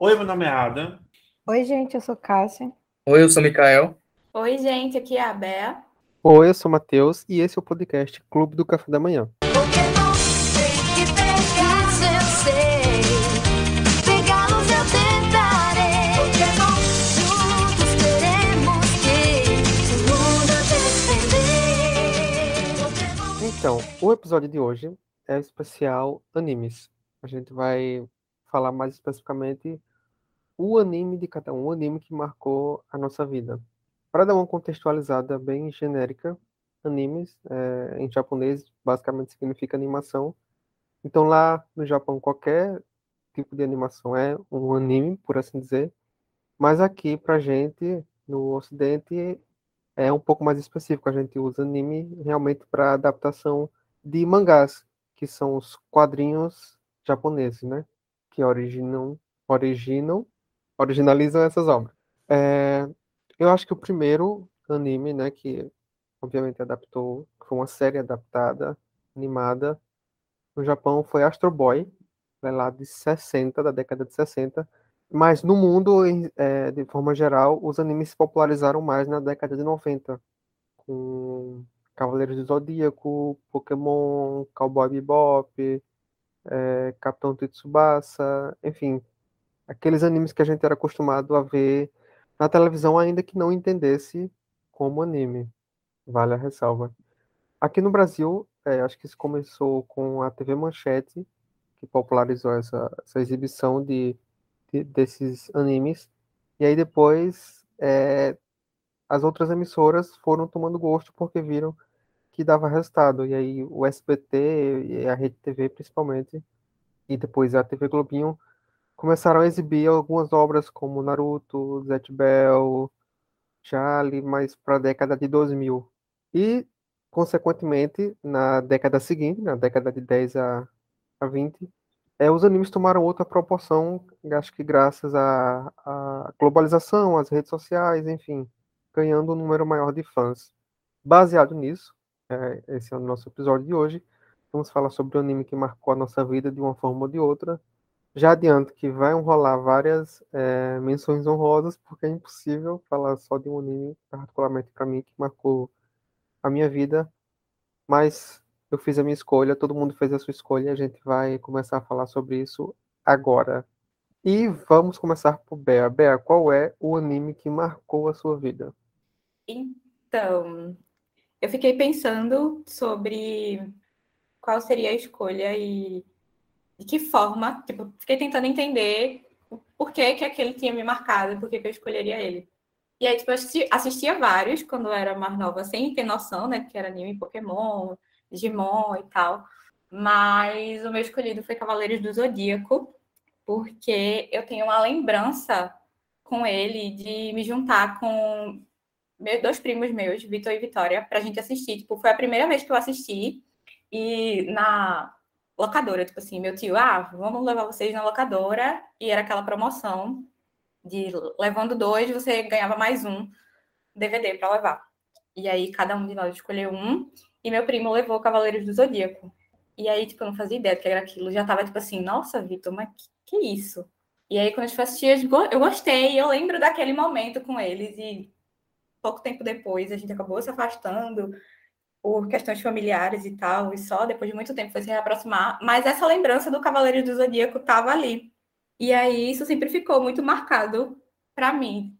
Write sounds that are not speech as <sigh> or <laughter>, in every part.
Oi, meu nome é Adam. Oi, gente, eu sou Cássia. Oi, eu sou Mikael. Oi, gente, aqui é a Bea. Oi, eu sou Matheus e esse é o podcast Clube do Café da Manhã. Então, o episódio de hoje é o especial animes. A gente vai falar mais especificamente o anime de cada um, o anime que marcou a nossa vida. Para dar uma contextualizada bem genérica, animes é, em japonês basicamente significa animação. Então lá no Japão qualquer tipo de animação é um anime, por assim dizer. Mas aqui pra gente no Ocidente é um pouco mais específico. A gente usa anime realmente para adaptação de mangás, que são os quadrinhos japoneses, né? Que originam, originam, originalizam essas obras. É, eu acho que o primeiro anime, né, que obviamente adaptou, foi uma série adaptada, animada, no Japão foi Astro Boy, né, lá de 60, da década de 60. Mas no mundo, é, de forma geral, os animes se popularizaram mais na década de 90, com Cavaleiros do Zodíaco, Pokémon, Cowboy Bebop, é, Capitão Tsubasa, enfim, aqueles animes que a gente era acostumado a ver na televisão, ainda que não entendesse como anime. Vale a ressalva. Aqui no Brasil, é, acho que isso começou com a TV Manchete, que popularizou essa, essa exibição de, de- desses animes. E aí depois é, as outras emissoras foram tomando gosto porque viram que dava resultado. E aí o SBT e a Rede TV principalmente, e depois a TV Globinho, começaram a exibir algumas obras como Naruto, Zatch Bell, Charlie, mais para a década de 2000. E, consequentemente, na década seguinte, na década de 10 a, a 20, é, os animes tomaram outra proporção, acho que graças à, à globalização, às redes sociais, enfim, ganhando um número maior de fãs. Baseado nisso, é, esse é o nosso episódio de hoje. Vamos falar sobre o anime que marcou a nossa vida de uma forma ou de outra. Já adianto que vai rolar várias é, menções honrosas, porque é impossível falar só de um anime, particularmente para mim, que marcou a minha vida. Mas eu fiz a minha escolha, todo mundo fez a sua escolha, a gente vai começar a falar sobre isso agora. E vamos começar por Bea. Bea, qual é o anime que marcou a sua vida? Então, eu fiquei pensando sobre qual seria a escolha e de que forma, tipo, fiquei tentando entender o porquê que aquele tinha me marcado por que que eu escolheria ele. E aí, tipo, eu assisti- assistia vários quando eu era mais nova, sem ter noção, né, que era anime Pokémon, Digimon e tal. Mas o meu escolhido foi Cavaleiros do Zodíaco, porque eu tenho uma lembrança com ele de me juntar com meus dois primos meus, Vitor e Vitória, pra gente assistir. Tipo, foi a primeira vez que eu assisti e na locadora, tipo assim, meu tio, ah, vamos levar vocês na locadora e era aquela promoção de levando dois, você ganhava mais um DVD para levar. E aí cada um de nós escolheu um e meu primo levou Cavaleiros do Zodíaco. E aí, tipo, eu não fazia ideia do que era aquilo. Já tava, tipo assim, nossa, Vitor, mas que, que isso? E aí, quando a gente foi eu gostei. Eu lembro daquele momento com eles. E pouco tempo depois, a gente acabou se afastando por questões familiares e tal. E só depois de muito tempo foi se reaproximar. Mas essa lembrança do Cavaleiro do Zodíaco tava ali. E aí, isso sempre ficou muito marcado para mim.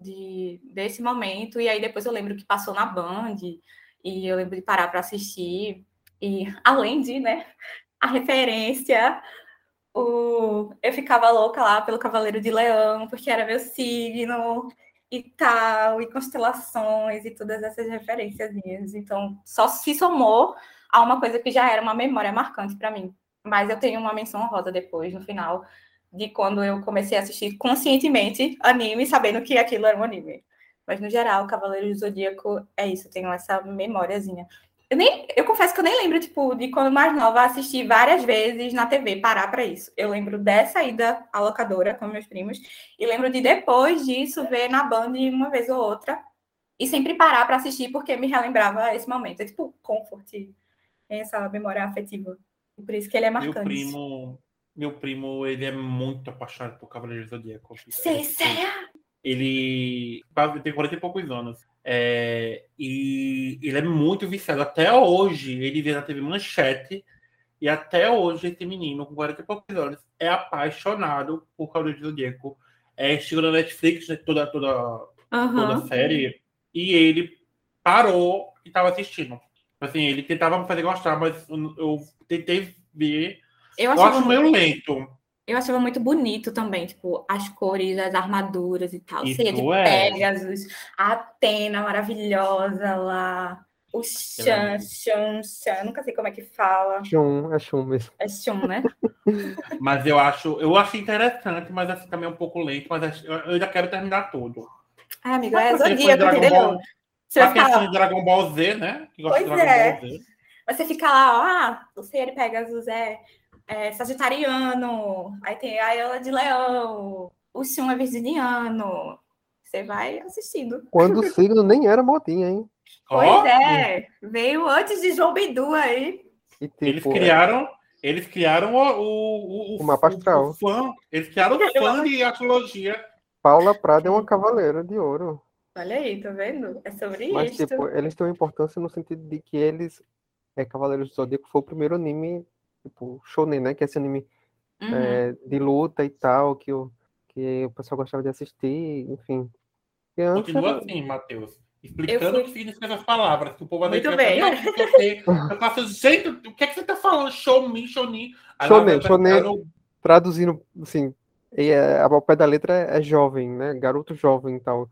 De, desse momento, e aí depois eu lembro que passou na Band, e eu lembro de parar para assistir, e <laughs> além de, né, a referência, o... eu ficava louca lá pelo Cavaleiro de Leão, porque era meu signo e tal, e constelações e todas essas referências. Então, só se somou a uma coisa que já era uma memória marcante para mim. Mas eu tenho uma menção honrosa depois, no final, de quando eu comecei a assistir conscientemente anime, sabendo que aquilo era um anime. Mas, no geral, Cavaleiro do Zodíaco é isso, eu tenho essa memóriazinha. Eu, nem, eu confesso que eu nem lembro, tipo, de quando mais nova assistir várias vezes na TV, parar para isso. Eu lembro dessa ida à locadora com meus primos, e lembro de depois disso ver na Band uma vez ou outra, e sempre parar para assistir porque me relembrava esse momento. É tipo comfort, essa memória afetiva. Por isso que ele é Meu marcante. primo, meu primo, ele é muito apaixonado por Cavaleiros do Zodíaco. Sei. Ele tem 40 e poucos anos. É, e ele é muito viciado. Até hoje, ele vê na TV Manchete. E até hoje, esse menino, com 40 e poucos anos, é apaixonado por Cavaleiros do Zodíaco. É estilo da Netflix, né, toda, toda, toda Aham. a série. E ele parou e estava assistindo. Assim, ele tentava me fazer gostar, mas eu, tentei ver. Eu Eu acho meio lento. Eu achava muito bonito também, tipo, as cores, as armaduras e tal. Isso Cheia de é. Pegasus, a Atena maravilhosa lá, o Chan, Chan, Chan, nunca sei como é que fala. Shun, é Shun mesmo. É Shun, né? <laughs> Mas eu acho, eu acho interessante, mas assim também é um pouco lento, mas eu ainda quero terminar tudo. Ai, amigo, é quem foi Zodíaco, Dragon entendeu? Ball- Você quem ficar, assiste Dragon Ball Z, né? Que gosta de Pois Dragon é. Ball Z. você fica lá, ó, ah, o Senhor Pegasus é, é sagitariano, aí tem a Ela de Leão, o Shun é virginiano. Você vai assistindo. Quando o signo nem era modinha, hein? Pois Ó, é, veio antes de João Bidu aí. E Eles tipo, criaram, eles criaram o, o, o, O mapa astral. o fã, eles criaram o fã de astrologia. Paula Prada é uma cavaleira de ouro. Olha aí, tá vendo? É sobre Mas, isso. tipo, eles têm uma importância no sentido de que eles. É, Cavaleiros do Zodíaco foi o primeiro anime, tipo, shonen, né? Que é esse anime Uhum. é, de luta e tal, que o, que o pessoal gostava de assistir, enfim. E antes Continua era- assim, Matheus. Explicando fui- o que significam essas palavras, que o povo vai Muito bem. "Não, eu sei." Eu faço, gente, o que é que você tá falando? Aí Shonen, ela vai shonen. traduzindo, assim, e é, ao pé da letra é, é jovem, né? Garoto jovem e tal.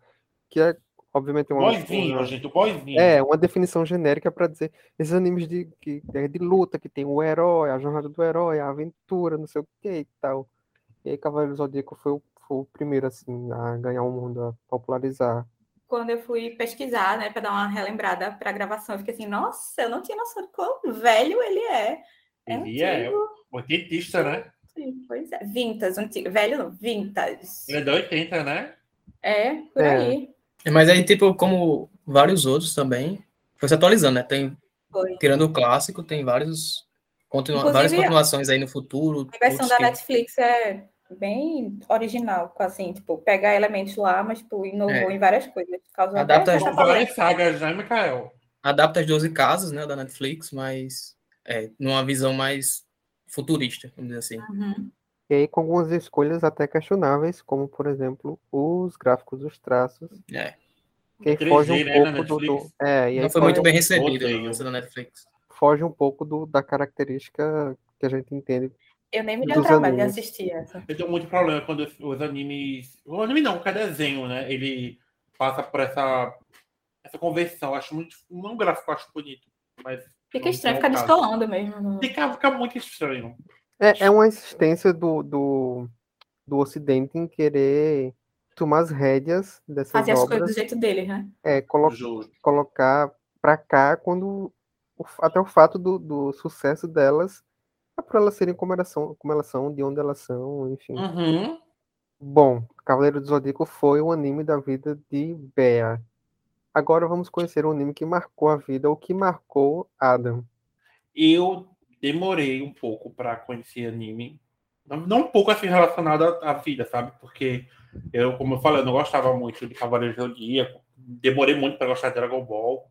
Que é, obviamente, uma, Boizinho, uma- gente, o boizinho. é, uma definição genérica para dizer esses animes de, que, é de luta, que tem o herói, a jornada do herói, a aventura, não sei o que e tal. E aí Cavaleiro do Zodíaco foi, o- foi o primeiro, assim, a ganhar o mundo, a popularizar. Quando eu fui pesquisar, né, para dar uma relembrada para a gravação, eu fiquei assim, nossa, eu não tinha noção de quão velho ele é. É Ele é antigo. oitentista, né? Sim, pois é. Vintage, antigo. Velho não, vintage. Ele é da 80, né? É, por É. aí. Mas aí, tipo, como vários outros também, foi se atualizando, né? Tem, Foi. tirando o clássico, tem vários, continua, várias continuações aí no futuro. A versão da que- Netflix é bem original, assim, tipo, pega elementos lá, mas tipo, inovou É. em várias coisas. Adapta as- várias sagas, né, Mikael? adapta as 12 casas, né, da Netflix, mas é, numa visão mais futurista, vamos dizer assim. Uhum. E aí com algumas escolhas até questionáveis, como, por exemplo, os gráficos, os traços, É, que aí 3D, foge um né, na pouco do, do-. É, e aí não foi muito um- bem recebido essa da Netflix. foge um pouco do, da característica que a gente entende. Eu nem me dei Dos o trabalho de assistir essa. Eu tenho muito problema quando os- animes. O anime não, qualquer desenho, né? Ele passa por essa, essa conversão. Acho muito. Não gráfico, eu acho bonito. Mas Fica estranho, é fica caso. descolando mesmo. Fica, fica muito estranho. É, é uma insistência do, do, do Ocidente em querer tomar as rédeas dessas Fazer as coisas do obras, jeito deles, né? é, colo- Justo. colocar pra cá quando o até o fato do, do sucesso delas é por elas serem como elas são, como elas são, de onde elas são, enfim. Uhum. Bom, Cavaleiro do Zodíaco foi o anime da vida de Bea. Agora vamos conhecer um anime que marcou a vida, ou que marcou Adam. Eu demorei um pouco para conhecer anime. Não, um pouco assim relacionado à, vida, sabe? Porque eu, como eu falei, eu não gostava muito de Cavaleiro do Zodíaco. Demorei muito para gostar de Dragon Ball.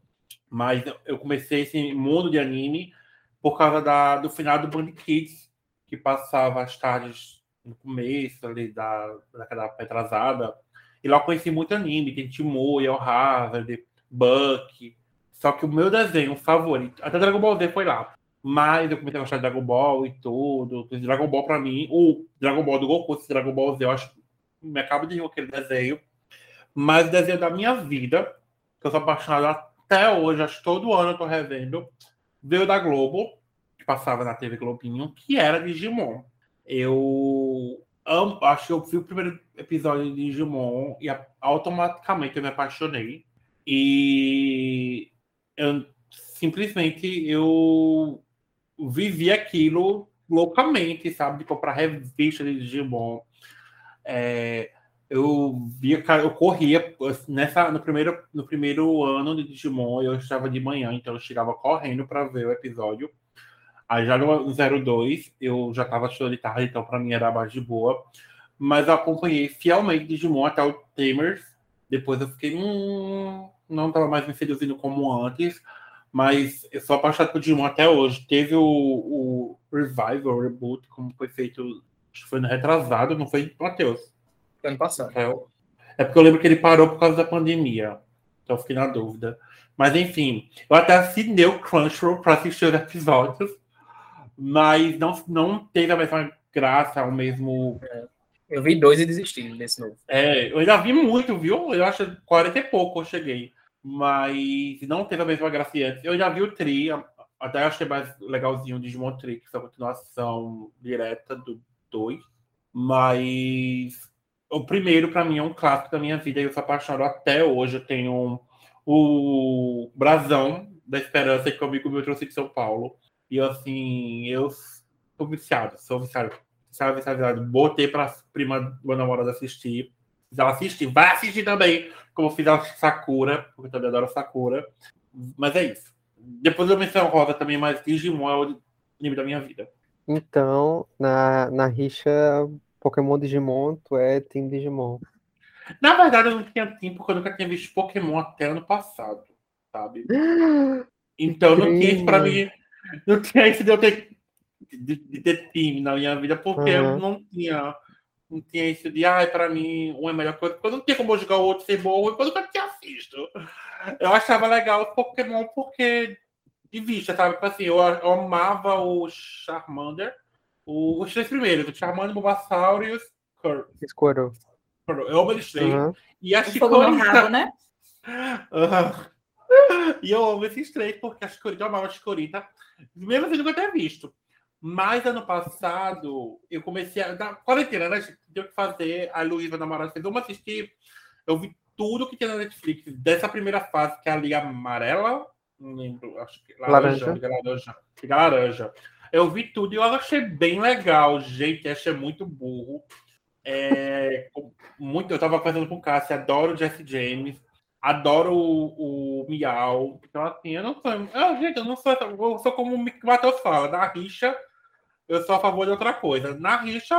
Mas eu comecei esse mundo de anime por causa da, do final do Band Kids, que passava as tardes no começo ali da, daquela atrasada. E lá eu conheci muito anime. Tem Timur, El Hazard, Buck. Só que o meu desenho favorito, até Dragon Ball Z foi lá. Mas eu comecei a gostar de Dragon Ball e tudo. Dragon Ball pra mim, o Dragon Ball do Goku, esse Dragon Ball Z, eu acho me acaba de rir aquele desenho. Mas o desenho da minha vida, que eu sou apaixonado até hoje, acho que todo ano eu tô revendo, veio da Globo, que passava na TV Globinho, que era Digimon. Eu amo, acho que eu vi o primeiro episódio de Digimon e automaticamente eu me apaixonei. E eu simplesmente eu vivi aquilo loucamente, sabe? De comprar revista de Digimon. É, eu via, eu corria nessa no primeiro no primeiro ano de Digimon, eu estava de manhã, então eu chegava correndo para ver o episódio. Aí já no no 02 eu já tava estudando guitarra, então pra mim era mais de boa. Mas eu acompanhei fielmente Digimon até o Tamers. Depois eu fiquei, hum, não tava mais me seduzindo como antes. Mas eu sou apaixonado por Digimon até hoje. Teve o, o Revival, o Reboot, como foi feito, acho que foi no retrasado, não foi, Matheus? Ano passado. Rafael? É porque eu lembro que ele parou por causa da pandemia. Então eu fiquei na dúvida. Mas enfim, eu até assinei o Crunchyroll para assistir os episódios, mas não, não teve a mesma graça, o mesmo. Eu vi dois e desisti desse novo. É, eu ainda vi muito, viu? Eu acho 40 e pouco eu cheguei. Mas não teve a mesma graça antes. Eu já vi o Tri, até achei mais legalzinho o Digimon Tri, que é a continuação direta do 2. Mas o primeiro, pra mim, é um clássico da minha vida e eu sou apaixonado até hoje. Eu tenho o Brasão da Esperança que comigo meu trouxe de São Paulo. E assim, eu sou viciado, sou viciado. Viciado, viciado. Botei pra prima do meu namorado assistir. Se ela assistir, vai assistir também. Como eu fiz a Sakura, porque eu também adoro Sakura. Mas é isso. Depois eu menciono Rosa também, mas Digimon é o anime da minha vida. Então, na, na rixa Pokémon Digimon, tu é Team Digimon. Na verdade, eu não tinha tempo, porque eu nunca tinha visto Pokémon até ano passado, sabe? <gasps> Então não tinha isso pra mim. Não tinha isso de eu ter, de, de ter time na minha vida, porque eu Aham. não tinha. Não tinha isso de, ai, pra mim, um é a melhor coisa. Porque eu não tinha como eu jogar o outro ser bom, porque eu nunca tinha visto. Eu achava legal o Pokémon porque de vista, sabe? Tipo Assim, eu, eu amava o Charmander, o- os três primeiros, o Charmander, o Bulbasaur e o Squirtle. Eu amo eles três. Aham. E a Chicorita. né? Aham. <laughs> E eu amo esses três, porque a Chicorita, eu amava a Chicorita, mesmo assim nunca ter visto. Mas ano passado, eu comecei a. Na quarentena, né? Deu que fazer. A Luísa, namorada, fez. Vamos assistir. Eu vi tudo que tinha na Netflix, dessa primeira fase, que é a Liga Amarela. Não lembro, acho que. Laranja. Liga Laranja. Liga Laranja. Eu vi tudo e eu achei bem legal. Gente, achei muito burro. É, muito, eu tava fazendo com o Cássio, adoro o Jesse James, adoro o, o Miau. Então, assim, eu não sou. Ah, gente, eu não sou. Eu sou como o Matheus fala, na rixa, eu sou a favor de outra coisa. Na rixa,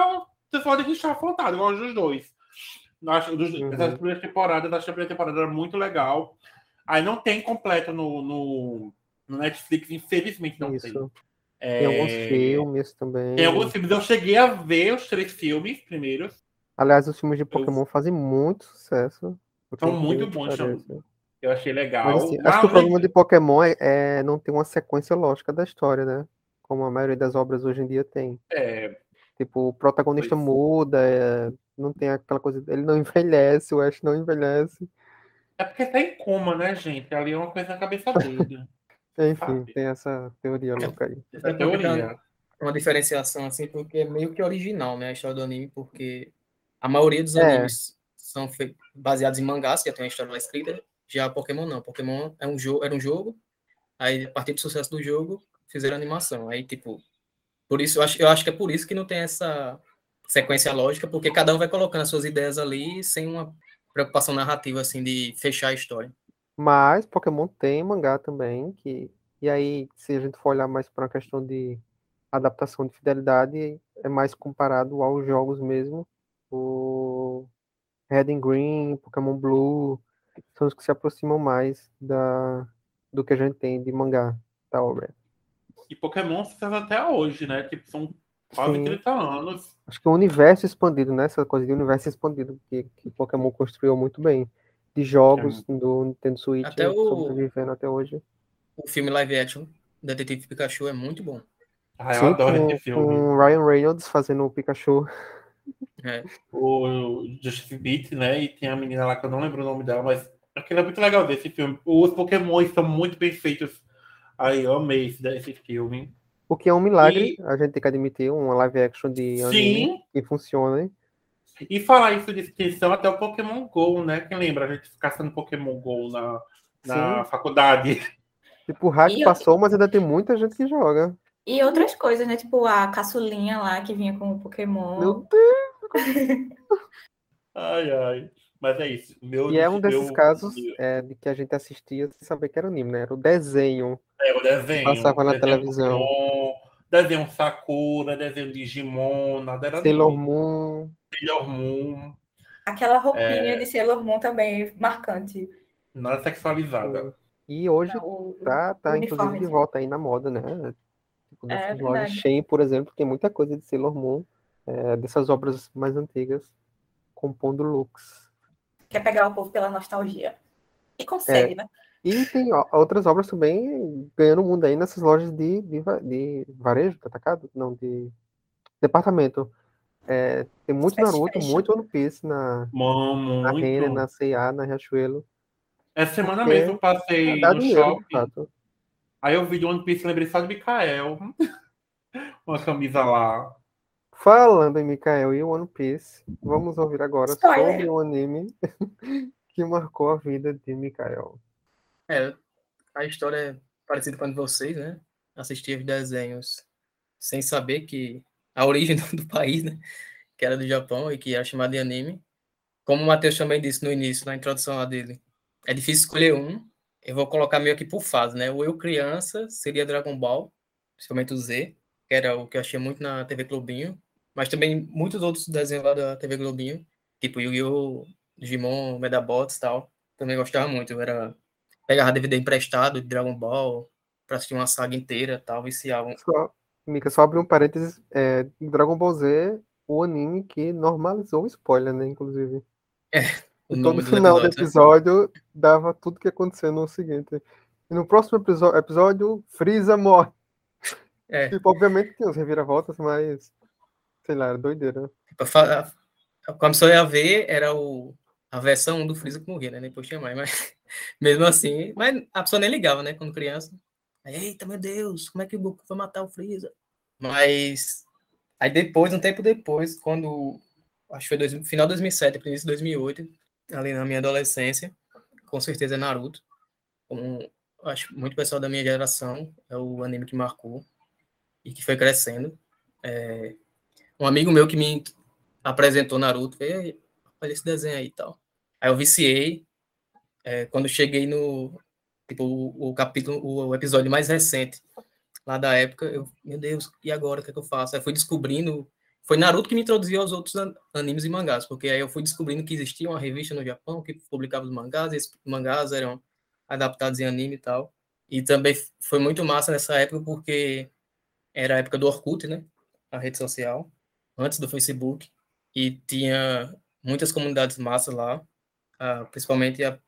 você pode rixar vontade, eu gosto dos dois. Acho, dos, Uhum. Essas primeiras temporadas, acho que a primeira temporada era muito legal. Aí não tem completo no, no, no Netflix, infelizmente não tem. Isso. É, Tem alguns filmes também. tem alguns filmes. Eu cheguei a ver os três filmes primeiros. Aliás, os filmes de Pokémon fazem muito sucesso. São muito bons. Eu achei legal. Mas assim, acho que o problema de Pokémon é, é não ter uma sequência lógica da história, né? Como a maioria das obras hoje em dia tem. é, Tipo, o protagonista Pois. muda, é, não tem aquela coisa. Ele não <laughs> envelhece, o Ash não envelhece. é porque tá em coma, né, gente? Ali é uma coisa na cabeça <laughs> dele. Enfim, Sabe. tem essa teoria louca aí. Essa é a teoria. Uma diferenciação, assim, porque é meio que original, né? A história do anime, porque a maioria dos É. animes são baseados em mangás, que já tem uma história lá escrita. Já Pokémon não. Pokémon é um jogo, era um jogo. Aí, a partir do sucesso do jogo, fizeram animação. Aí, tipo, por isso, eu acho, eu acho que é por isso que não tem essa sequência lógica, porque cada um vai colocando as suas ideias ali sem uma preocupação narrativa, assim, de fechar a história. Mas Pokémon tem mangá também, que e aí, se a gente for olhar mais para uma questão de adaptação de fidelidade, é mais comparado aos jogos mesmo. O Red and Green, Pokémon Blue, são os que se aproximam mais da do que a gente tem de mangá da obra. E Pokémon sucesso até hoje, né? Tipo, são quase Sim. 30 anos. Acho que o universo expandido, né? Essa coisa de universo expandido que, que Pokémon construiu muito bem. De jogos do Nintendo Switch, Até o- sobrevivendo até hoje. O filme live action, Detetive Pikachu, é muito bom. Ah, eu Sim, adoro com, esse filme. com Ryan Reynolds fazendo o Pikachu. É. O Justice Beat, né? E tem a menina lá que eu não lembro o nome dela, mas aquilo é muito legal desse filme. Os Pokémon estão muito bem feitos. Aí eu amei esse, esse filme. O que é um milagre, a gente tem que admitir, uma live action de anime Sim, que funciona. hein? E falar isso de extensão até o Pokémon GO, né? Quem lembra a gente caçando Pokémon GO na, na faculdade? Tipo, o hack E eu- passou, mas ainda tem muita gente que joga. E outras coisas, né? Tipo a caçulinha lá que vinha com o Pokémon. Meu <laughs> Ai, ai. Mas é isso. Meu, E é um desses meu- casos é, de que a gente assistia sem saber que era anime, né? Era o desenho. É, o desenho. Passava na desenho televisão. Desenho Sakura, desenho Digimon, nada era Sailor Moon. Sailor Moon, Aquela roupinha É. de Sailor Moon também marcante. nada sexualizada. E hoje O- tá, tá inclusive de volta aí na moda, né? Tipo, É verdade. Shein, por exemplo, tem muita coisa de Sailor Moon, é, dessas obras mais antigas, compondo looks. Quer pegar o povo pela nostalgia. E consegue, né? E tem outras obras também ganhando mundo aí nessas lojas de, de, de varejo, de atacado? Não, de departamento. É, tem muito Fast Naruto, fashion. muito One Piece na, Mano, na Renner, na C&A, na Riachuelo. Essa semana Porque mesmo eu passei no dinheiro, de shopping. Aí eu vi do One Piece lembrei só de Mikael. <laughs> Uma camisa lá. Falando em Mikael e One Piece, vamos ouvir agora Spoiler. sobre o anime <laughs> que marcou a vida de Mikael. É, a história é parecida com a de vocês, né? Assistir os desenhos sem saber que a <laughs> origem do país, né? Que era do Japão e que era chamado de anime. Como o Matheus também disse no início, na introdução lá dele, é difícil escolher um. Eu vou colocar meio que por fase, né? O eu criança seria Dragon Ball, principalmente o Z, que era o que eu achei muito na TV Globinho, mas também muitos outros desenhos lá da TV Globinho, tipo Yu-Gi-Oh!, Digimon, Medabots e tal. Também gostava muito. Era pegava DVD emprestado de Dragon Ball pra assistir uma saga inteira tal, viciava. Só, Mika, só abrir um parênteses, é, Dragon Ball Z, o anime que normalizou o spoiler, né, inclusive. O E nome todo do final do episódio, né? episódio dava tudo que ia acontecer no seguinte. E no próximo episódio, Freeza morre. É. Tipo, obviamente tinha os reviravoltas, mas, sei lá, era doideira. Tipo, a- Quando só ia ver, era o, a versão 1 do Freeza que morria, né? Depois tinha mais, mas mesmo assim. Mas a pessoa nem ligava, né? Quando criança. Eita, meu Deus, como é que o Goku vai matar o Freeza? Mas. Aí depois, um tempo depois, quando. Acho que foi dois, final de 2007, início de 2008, ali na minha adolescência, com certeza é Naruto. Como acho muito pessoal da minha geração, é o anime que marcou e que foi crescendo. É, um amigo meu que me apresentou Naruto, veio, olha esse desenho aí e tal. Aí eu viciei. É, quando cheguei no tipo, o, o capítulo, o, o episódio mais recente lá da época, eu, meu Deus, e agora o que, é que eu faço? Aí fui descobrindo. Foi Naruto que me introduziu aos outros an- animes e mangás, porque aí eu fui descobrindo que existia uma revista no Japão que publicava os mangás, e esses mangás eram adaptados em anime e tal. E também foi muito massa nessa época, porque era a época do Orkut, né? A rede social, antes do Facebook, e tinha muitas comunidades massas lá, ah, principalmente a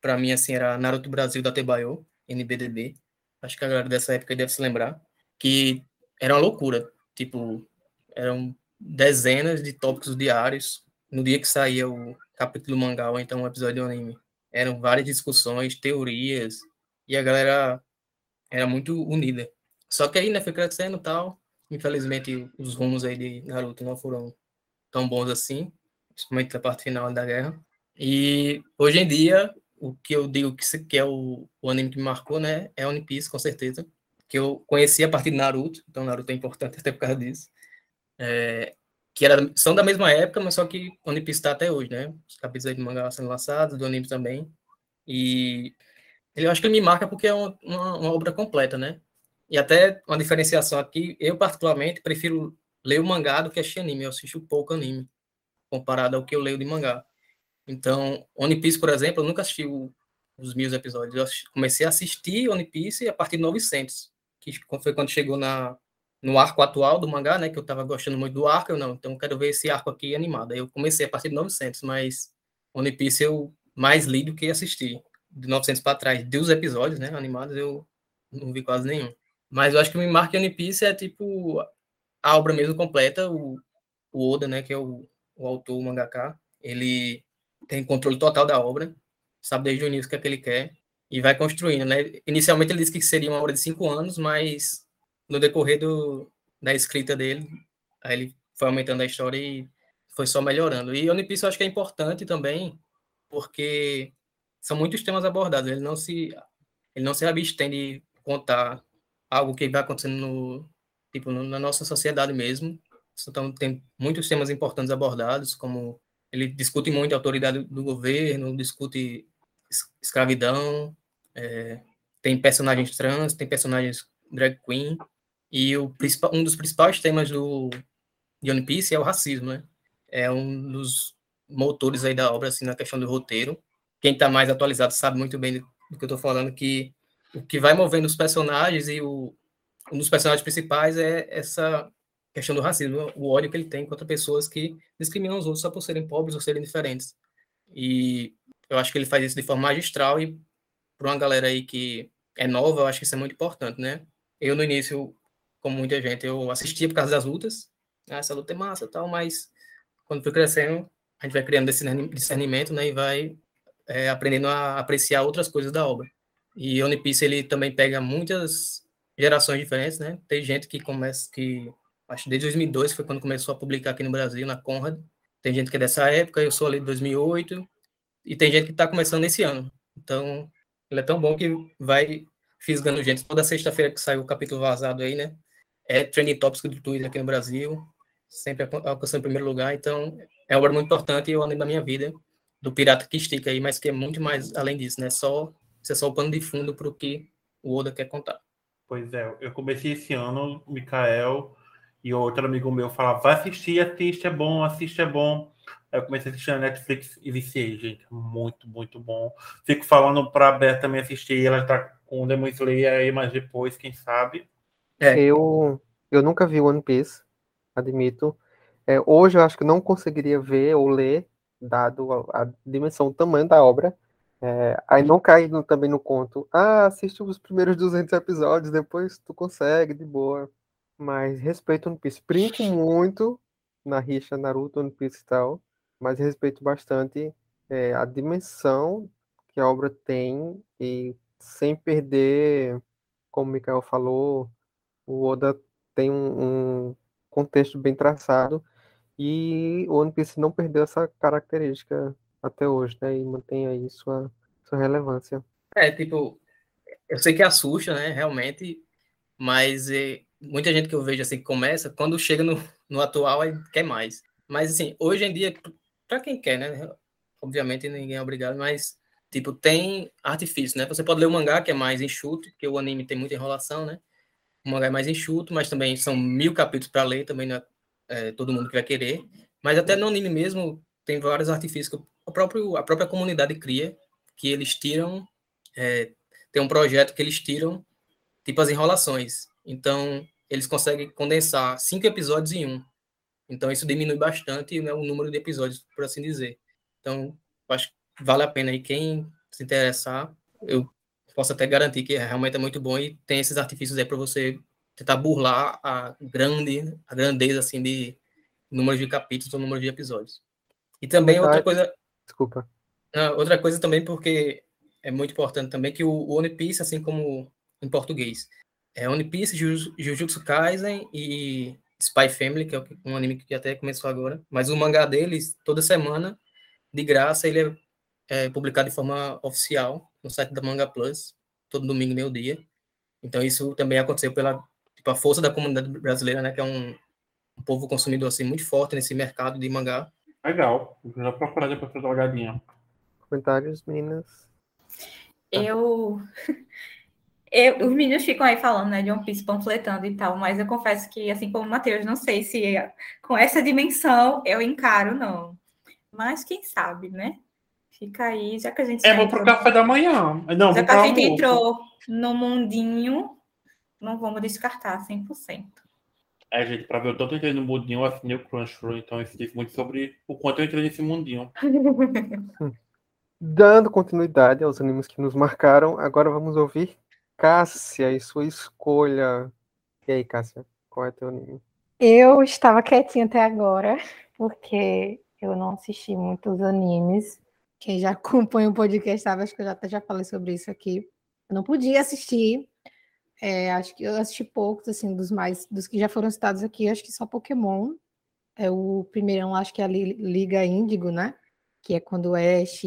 para mim assim era Naruto Brasil da Tebayo, NBDB. Acho que a galera dessa época deve se lembrar que era uma loucura, tipo, eram dezenas de tópicos diários no dia que saía o capítulo mangá ou então um episódio do anime. Eram várias discussões, teorias, e a galera era muito unida. Só que aí, né, foi crescendo e tal. Infelizmente, os rumos aí de Naruto não foram tão bons assim, principalmente na parte final da guerra. E hoje em dia, o que eu digo que, que é o, o anime que me marcou, né, é One Piece, com certeza. Que eu conheci a partir de Naruto, então Naruto é importante <laughs> até por causa disso. É, que era, são da mesma época, mas só que One Piece está até hoje, né? Os capítulos do mangá sendo lançados, do anime também. E ele, eu acho que ele me marca porque é uma, uma, uma obra completa, né? E até uma diferenciação aqui, eu particularmente prefiro ler o mangá do que assistir anime. Eu assisto pouco anime, comparado ao que eu leio de mangá. Então, One Piece, por exemplo, eu nunca assisti o- os mil episódios. Eu comecei a assistir One Piece a partir de 900, que foi quando chegou na, no arco atual do mangá, né? Que eu tava gostando muito do arco, eu não, então eu quero ver esse arco aqui animado. Aí eu comecei a partir de 900, mas One Piece eu mais li do que assisti. De 900 para trás, dos episódios, né? Animados, eu não vi quase nenhum. Mas eu acho que o me marca One Piece é, tipo, a obra mesmo completa, o, o Oda, né? Que é o, o autor, o mangaka, ele tem controle total da obra, sabe desde o início o que é que ele quer e vai construindo, né? Inicialmente ele disse que seria uma obra de cinco anos, mas no decorrer do, da escrita dele, aí ele foi aumentando a história e foi só melhorando. E One Piece eu acho que é importante também, porque são muitos temas abordados. Ele não se ele não se abstém de contar algo que vai acontecendo no tipo na nossa sociedade mesmo. Então tem muitos temas importantes abordados, como ele discute muito a autoridade do governo, discute es- escravidão, é, tem personagens trans, tem personagens drag queen, E o principal, um dos principais temas do de One Piece é o racismo, né? É um dos motores aí da obra, assim, na questão do roteiro. Quem está mais atualizado sabe muito bem do, do que eu estou falando, que o que vai movendo os personagens e o, um dos personagens principais é essa questão do racismo, o ódio que ele tem contra pessoas que discriminam os outros só por serem pobres ou serem diferentes. E eu acho que ele faz isso de forma magistral e para uma galera aí que é nova, eu acho que isso é muito importante, né? Eu, no início, como muita gente, eu assistia por causa das lutas, ah, essa luta é massa tal, mas quando foi crescendo, a gente vai criando esse discernimento, né, e vai é, aprendendo a apreciar outras coisas da obra. E One Piece, ele também pega muitas gerações diferentes, né? Tem gente que começa, que acho que desde 2002 foi quando começou a publicar aqui no Brasil, na Conrad. Tem gente que é dessa época, eu sou ali de 2008, e tem gente que está começando esse ano. Então, ele é tão bom que vai fisgando gente. Toda sexta-feira que sai o capítulo vazado aí, né? É trending topics do Twitter aqui no Brasil, sempre alcançando o primeiro lugar. Então, é uma obra muito importante e eu ando da minha vida, do pirata que estica aí, mas que é muito mais além disso, né? Só, isso é só o pano de fundo para o que o Oda quer contar. Pois é, eu comecei esse ano, Mikael e outro amigo meu falavam, vai assistir, assiste, é bom, assiste, é bom. Aí eu comecei a assistir na Netflix e viciei, gente. Muito, muito bom. Fico falando pra Beth também assistir, ela tá com o Demon Slayer aí, mas depois, quem sabe. É. Eu, eu nunca vi One Piece, admito. É, hoje eu acho que não conseguiria ver ou ler, dado a, a dimensão, o tamanho da obra. É, aí não cai no- também no conto. Ah, assiste os primeiros 200 episódios, depois tu consegue, de boa. Mas respeito One Piece. Brinco muito na rixa Naruto, One Piece e tal, mas respeito bastante é, a dimensão que a obra tem e sem perder, como o Mikael falou, o Oda tem um, um contexto bem traçado e o One Piece não perdeu essa característica até hoje, né? E mantém aí sua, sua relevância. É, tipo, eu sei que assusta, né, realmente, mas é, muita gente que eu vejo assim que começa, quando chega no, no atual, aí quer mais. Mas assim, hoje em dia, para quem quer, né? Obviamente ninguém é obrigado, mas tipo, tem artifício, né? Você pode ler o mangá, que é mais enxuto, porque o anime tem muita enrolação, né? O mangá é mais enxuto, mas também são mil capítulos para ler, também não é, é todo mundo que vai querer. Mas até no anime mesmo tem vários artifícios que o próprio, a própria comunidade cria, que eles tiram. é, tem um projeto que eles tiram, tipo as enrolações. Então, eles conseguem condensar cinco episódios em um. Então, isso diminui bastante né, o número de episódios, por assim dizer. Então, acho que vale a pena aí quem se interessar. Eu posso até garantir que realmente é muito bom e tem esses artifícios aí para você tentar burlar a grande, a grandeza assim de número de capítulos ou número de episódios. E também outra coisa, Desculpa. ah, outra coisa também, porque é muito importante também que o One Piece, assim como em português, é One Piece, Juju- Jujutsu Kaisen e Spy Family, que é um anime que até começou agora. Mas o mangá deles, toda semana, de graça, ele é, é publicado de forma oficial no site da Manga Plus, todo domingo, meio-dia. Então isso também aconteceu pela tipo, a força da comunidade brasileira, né, que é um, um povo consumidor assim, muito forte nesse mercado de mangá. Legal. Vou já procurar depois pra dar uma olhadinha. Comentários, meninas? Eu, <laughs> eu- Os meninos ficam aí falando, né, de One Piece panfletando e tal, mas eu confesso que, assim como o Matheus, não sei se com essa dimensão eu encaro, não. Mas quem sabe, né? Fica aí, já que a gente É, vou pro café da manhã. Não, já vou que a gente almoço. entrou no mundinho, não vamos descartar 100%. É, gente, pra ver o tanto eu entrei no mundinho, eu assinei o Crunchyroll, então isso diz muito sobre o quanto eu entrei nesse mundinho. <laughs> Dando continuidade aos animes que nos marcaram, agora vamos ouvir Cássia e sua escolha. E aí, Cássia, qual é teu anime? Eu estava quietinha até agora, porque eu não assisti muitos animes. Quem já <laughs> acompanha o podcast sabe, acho que eu já, até já falei sobre isso aqui. Eu não podia assistir. é, acho que eu assisti poucos, assim, dos mais, dos que já foram citados aqui, acho que só Pokémon. É o primeiro, acho que é a Li- Liga Índigo, né? Que é quando o Ash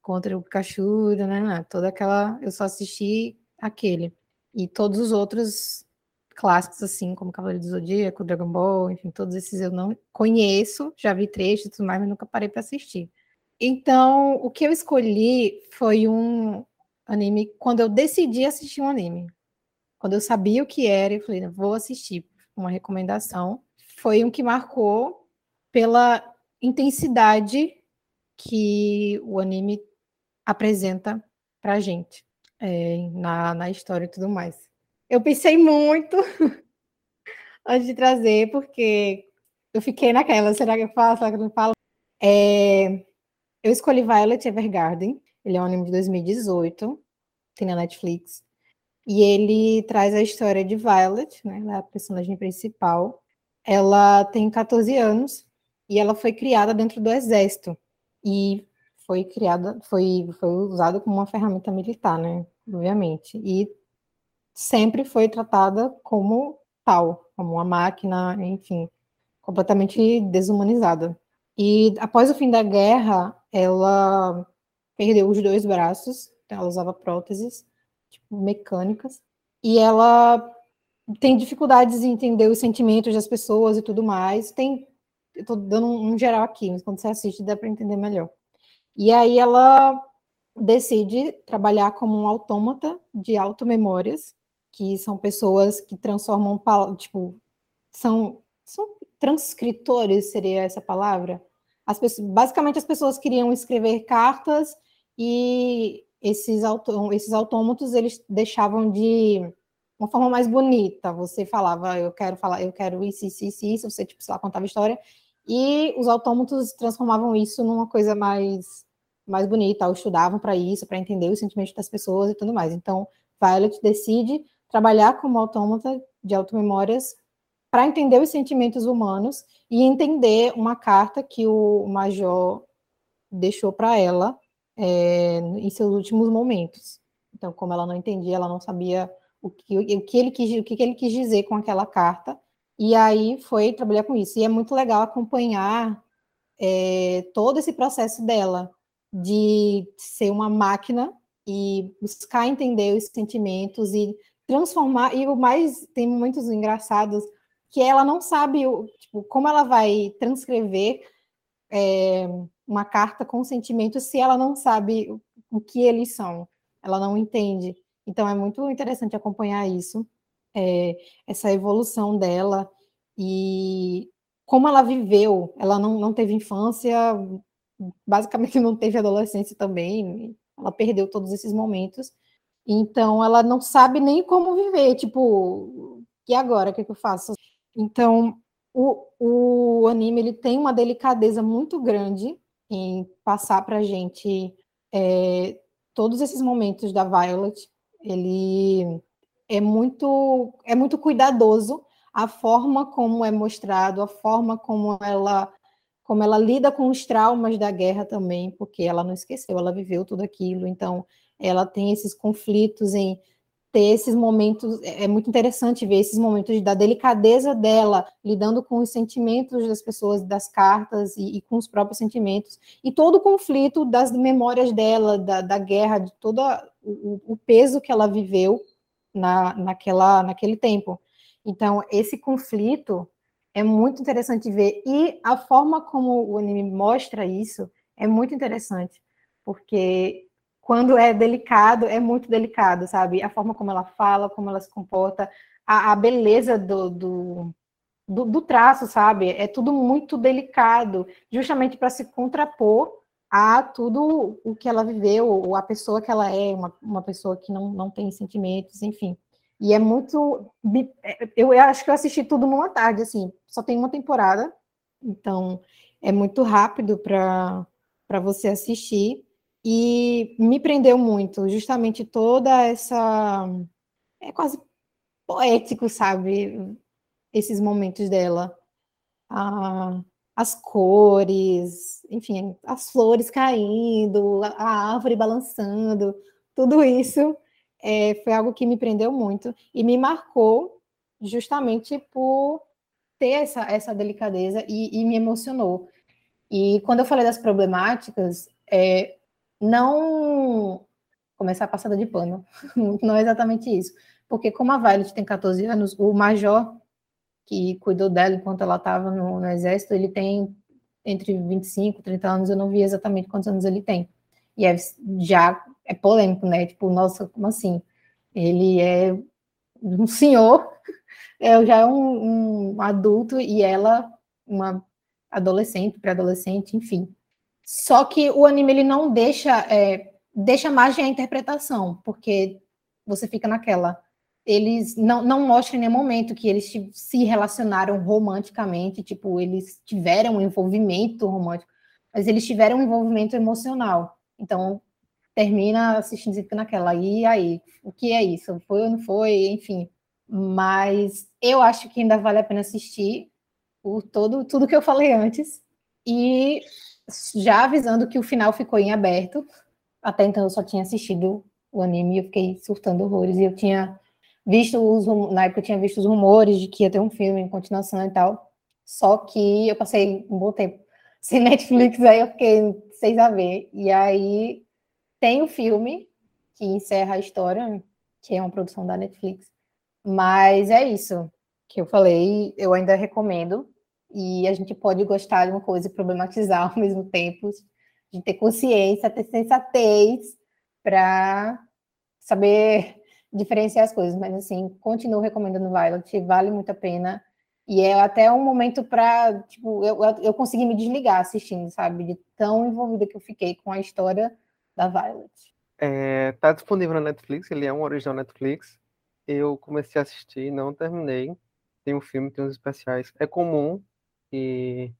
contra o Pikachu, né? Toda aquela. Eu só assisti aquele. E todos os outros clássicos, assim, como Cavaleiro do Zodíaco, Dragon Ball, enfim, todos esses eu não conheço, já vi trechos e tudo mais, mas nunca parei para assistir. Então, o que eu escolhi foi um anime quando eu decidi assistir um anime. quando eu sabia o que era, eu falei, vou assistir uma recomendação. Foi um que marcou pela intensidade que o anime apresenta pra gente é, na, na história e tudo mais. Eu pensei muito <laughs> antes de trazer, porque eu fiquei naquela, será que eu falo, será que eu não falo? É, eu escolhi Violet Evergarden, ele é um anime de 2018, tem na Netflix, e ele traz a história de Violet, né, ela é a personagem principal. Ela tem 14 anos e ela foi criada dentro do exército, e foi criada, foi, foi usada como uma ferramenta militar, né, obviamente, e sempre foi tratada como tal, como uma máquina, enfim, completamente desumanizada. E após o fim da guerra, ela perdeu os dois braços, então ela usava próteses tipo, mecânicas, e ela tem dificuldades em entender os sentimentos das pessoas e tudo mais. Tem, eu tô dando um, um geral aqui, mas quando você assiste dá para entender melhor. E aí ela decide trabalhar como um autômata de automemórias, que são pessoas que transformam, tipo, são, são transcritores, seria essa palavra? As pessoas, basicamente, as pessoas queriam escrever cartas e esses, autô, esses autômatos, eles deixavam de uma forma mais bonita. Você falava, eu quero falar, eu quero isso, isso, isso, isso, você, tipo, sei lá, contava história, e os autômatos transformavam isso numa coisa mais mais bonita, ou estudavam para isso, para entender os sentimentos das pessoas e tudo mais. Então, Violet decide trabalhar como autômata de automemórias para entender os sentimentos humanos e entender uma carta que o Major deixou para ela é, em seus últimos momentos. Então, como ela não entendia, ela não sabia o que, o que, ele, quis, o que ele quis dizer com aquela carta, e aí foi trabalhar com isso. E é muito legal acompanhar é, todo esse processo dela, de ser uma máquina e buscar entender os sentimentos e transformar. E o mais, tem momentos engraçados que ela não sabe o, tipo, como ela vai transcrever é, uma carta com sentimentos se ela não sabe o, o que eles são, ela não entende. Então é muito interessante acompanhar isso, é, essa evolução dela e como ela viveu. Ela não, não teve infância, basicamente não teve adolescência também, ela perdeu todos esses momentos. Então ela não sabe nem como viver, tipo, e agora o que, que eu faço? Então o, o anime ele tem uma delicadeza muito grande em passar para gente é, todos esses momentos da Violet. Ele é muito é muito cuidadoso a forma como é mostrado, a forma como ela como ela lida com os traumas da guerra também, porque ela não esqueceu, ela viveu tudo aquilo, então ela tem esses conflitos em ter esses momentos, é muito interessante ver esses momentos da delicadeza dela, lidando com os sentimentos das pessoas, das cartas e, e com os próprios sentimentos, e todo o conflito das memórias dela, da, da guerra, de todo o, o peso que ela viveu na, naquela, naquele tempo. Então, esse conflito é muito interessante ver. E a forma como o anime mostra isso é muito interessante, porque quando é delicado, é muito delicado, sabe? A forma como ela fala, como ela se comporta, a, a beleza do, do, do, do, traço, sabe? É tudo muito delicado, justamente para se contrapor a tudo o que ela viveu, ou a pessoa que ela é, uma, uma pessoa que não, não tem sentimentos, enfim. E é muito. Eu acho que eu assisti tudo numa tarde, assim. Só tem uma temporada, então é muito rápido para você assistir. E me prendeu muito, justamente toda essa. É quase poético, sabe? Esses momentos dela. Ah, as cores, enfim, as flores caindo, a árvore balançando, tudo isso é, foi algo que me prendeu muito e me marcou justamente por ter essa, essa delicadeza e, e me emocionou. E quando eu falei das problemáticas, é, não começar a passada de pano, <laughs> não é exatamente isso. Porque como a Violet tem 14 anos, o major que cuidou dela enquanto ela estava no, no, exército, ele tem entre 25 e 30 anos, eu não vi exatamente quantos anos ele tem. E é, já é polêmico, né? Tipo, nossa, como assim? Ele é um senhor, eu <laughs> já é um, um adulto e ela uma adolescente, pré-adolescente, enfim. Só que o anime ele não deixa é, deixa margem à interpretação, porque você fica naquela. Eles não, não mostram em nenhum momento que eles se relacionaram romanticamente, tipo, eles tiveram um envolvimento romântico, mas eles tiveram um envolvimento emocional. Então, termina assistindo e naquela, e aí, o que é isso? Foi ou não foi? Enfim. Mas eu acho que ainda vale a pena assistir por todo, tudo que eu falei antes. E já avisando que o final ficou em aberto. Até então eu só tinha assistido o anime e eu fiquei surtando horrores. E eu tinha visto os na época eu tinha visto os rumores de que ia ter um filme em continuação e tal. Só que eu passei um bom tempo sem <laughs> Netflix, aí eu fiquei sem saber. E aí tem o filme que encerra a história, que é uma produção da Netflix. Mas é isso que eu falei, eu ainda recomendo. E a gente pode gostar de uma coisa e problematizar <laughs> ao mesmo tempo, de ter consciência, ter sensatez para saber <laughs> diferenciar as coisas. Mas assim, continuo recomendando Violet, vale muito a pena. E é até um momento para, tipo, eu, eu- consegui me desligar assistindo, sabe? De tão envolvida que eu fiquei com a história da Violet. É, tá disponível na Netflix, ele é um original Netflix. Eu comecei a assistir, não terminei. Tem um filme, tem uns especiais. É comum que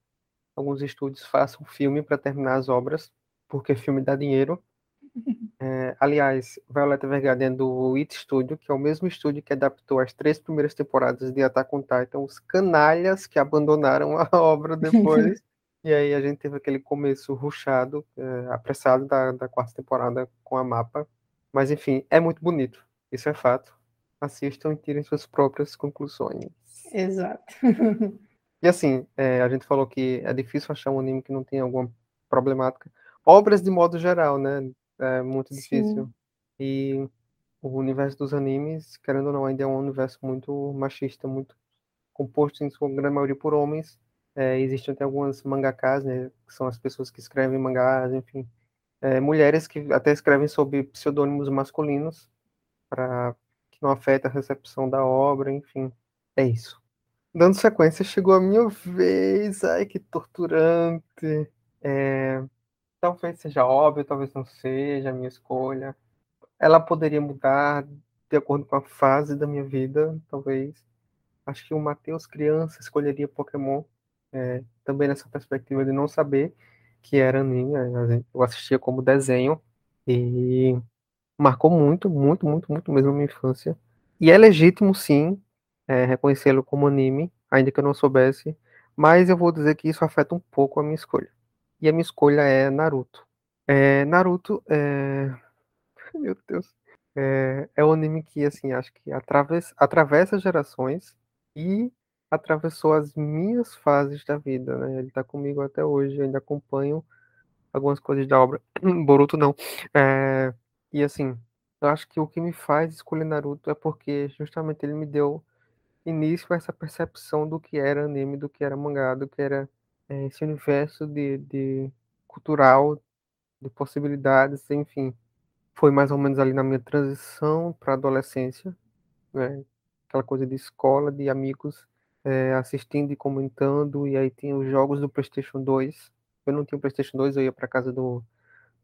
alguns estúdios façam filme para terminar as obras, porque filme dá dinheiro. <laughs> É, aliás, Violeta Evergarden é do It Studio, que é o mesmo estúdio que adaptou as três primeiras temporadas de Attack on Titan, os canalhas que abandonaram a <laughs> obra depois. E aí a gente teve aquele começo rushado, é, apressado da, da quarta temporada com a mapa. Mas enfim, é muito bonito. Isso é fato. Assistam e tirem suas próprias conclusões. Exato. E assim, é, a gente falou que é difícil achar um anime que não tenha alguma problemática. Obras de modo geral, né? É muito difícil. E o universo dos animes, querendo ou não, ainda é um universo muito machista, muito composto em sua grande maioria por homens. É, existem até algumas mangakas, né? Que são as pessoas que escrevem mangás, enfim. É, mulheres que até escrevem sob pseudônimos masculinos para que não afeta a recepção da obra, enfim. É isso. Dando sequência, chegou a minha vez. Ai, que torturante. É, talvez seja óbvio, talvez não seja a minha escolha. Ela poderia mudar de acordo com a fase da minha vida, talvez. Acho que o Matheus criança escolheria Pokémon, é, também nessa perspectiva de não saber que era anime. gente- Eu assistia como desenho e marcou muito, muito, muito, muito mesmo a minha infância. E é legítimo, sim, é, reconhecê-lo como anime, ainda que eu não soubesse, mas eu vou dizer que isso afeta um pouco a minha escolha. E a minha escolha é Naruto. É, Naruto é. <laughs> Meu Deus. É, é um anime que, assim, acho que atraves, atravessa gerações e atravessou as minhas fases da vida, né? Ele tá comigo até hoje, eu ainda acompanho algumas coisas da obra. <clears throat> Boruto não. É, e assim, eu acho que o que me faz escolher Naruto é porque justamente ele me deu início a essa percepção do que era anime, do que era mangá, do que era eh, esse universo de, de cultural, de possibilidades, enfim. Foi mais ou menos ali na minha transição para adolescência, né? Aquela coisa de escola, de amigos eh, assistindo e comentando, e aí tinha os jogos do PlayStation 2. Eu não tinha o PlayStation 2, eu ia para casa do,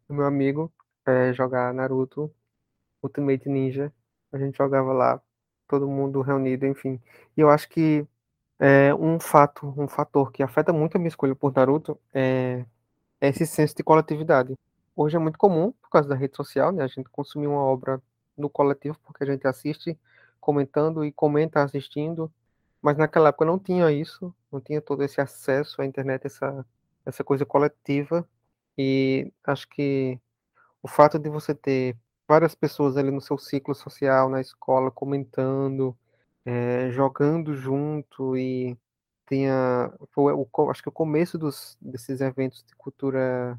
do meu amigo eh, jogar Naruto Ultimate Ninja. A gente jogava lá, todo mundo reunido, enfim. E eu acho que é, um fato, um fator que afeta muito a minha escolha por Naruto é, é esse senso de coletividade. Hoje é muito comum, por causa da rede social, né, a gente consumir uma obra no coletivo, porque a gente assiste comentando e comenta assistindo, mas naquela época não tinha isso, não tinha todo esse acesso à internet, essa, essa coisa coletiva, e acho que o fato de você ter várias pessoas ali no seu ciclo social, na escola, comentando, eh, jogando junto e tinha, foi o, acho que o começo dos, desses eventos de cultura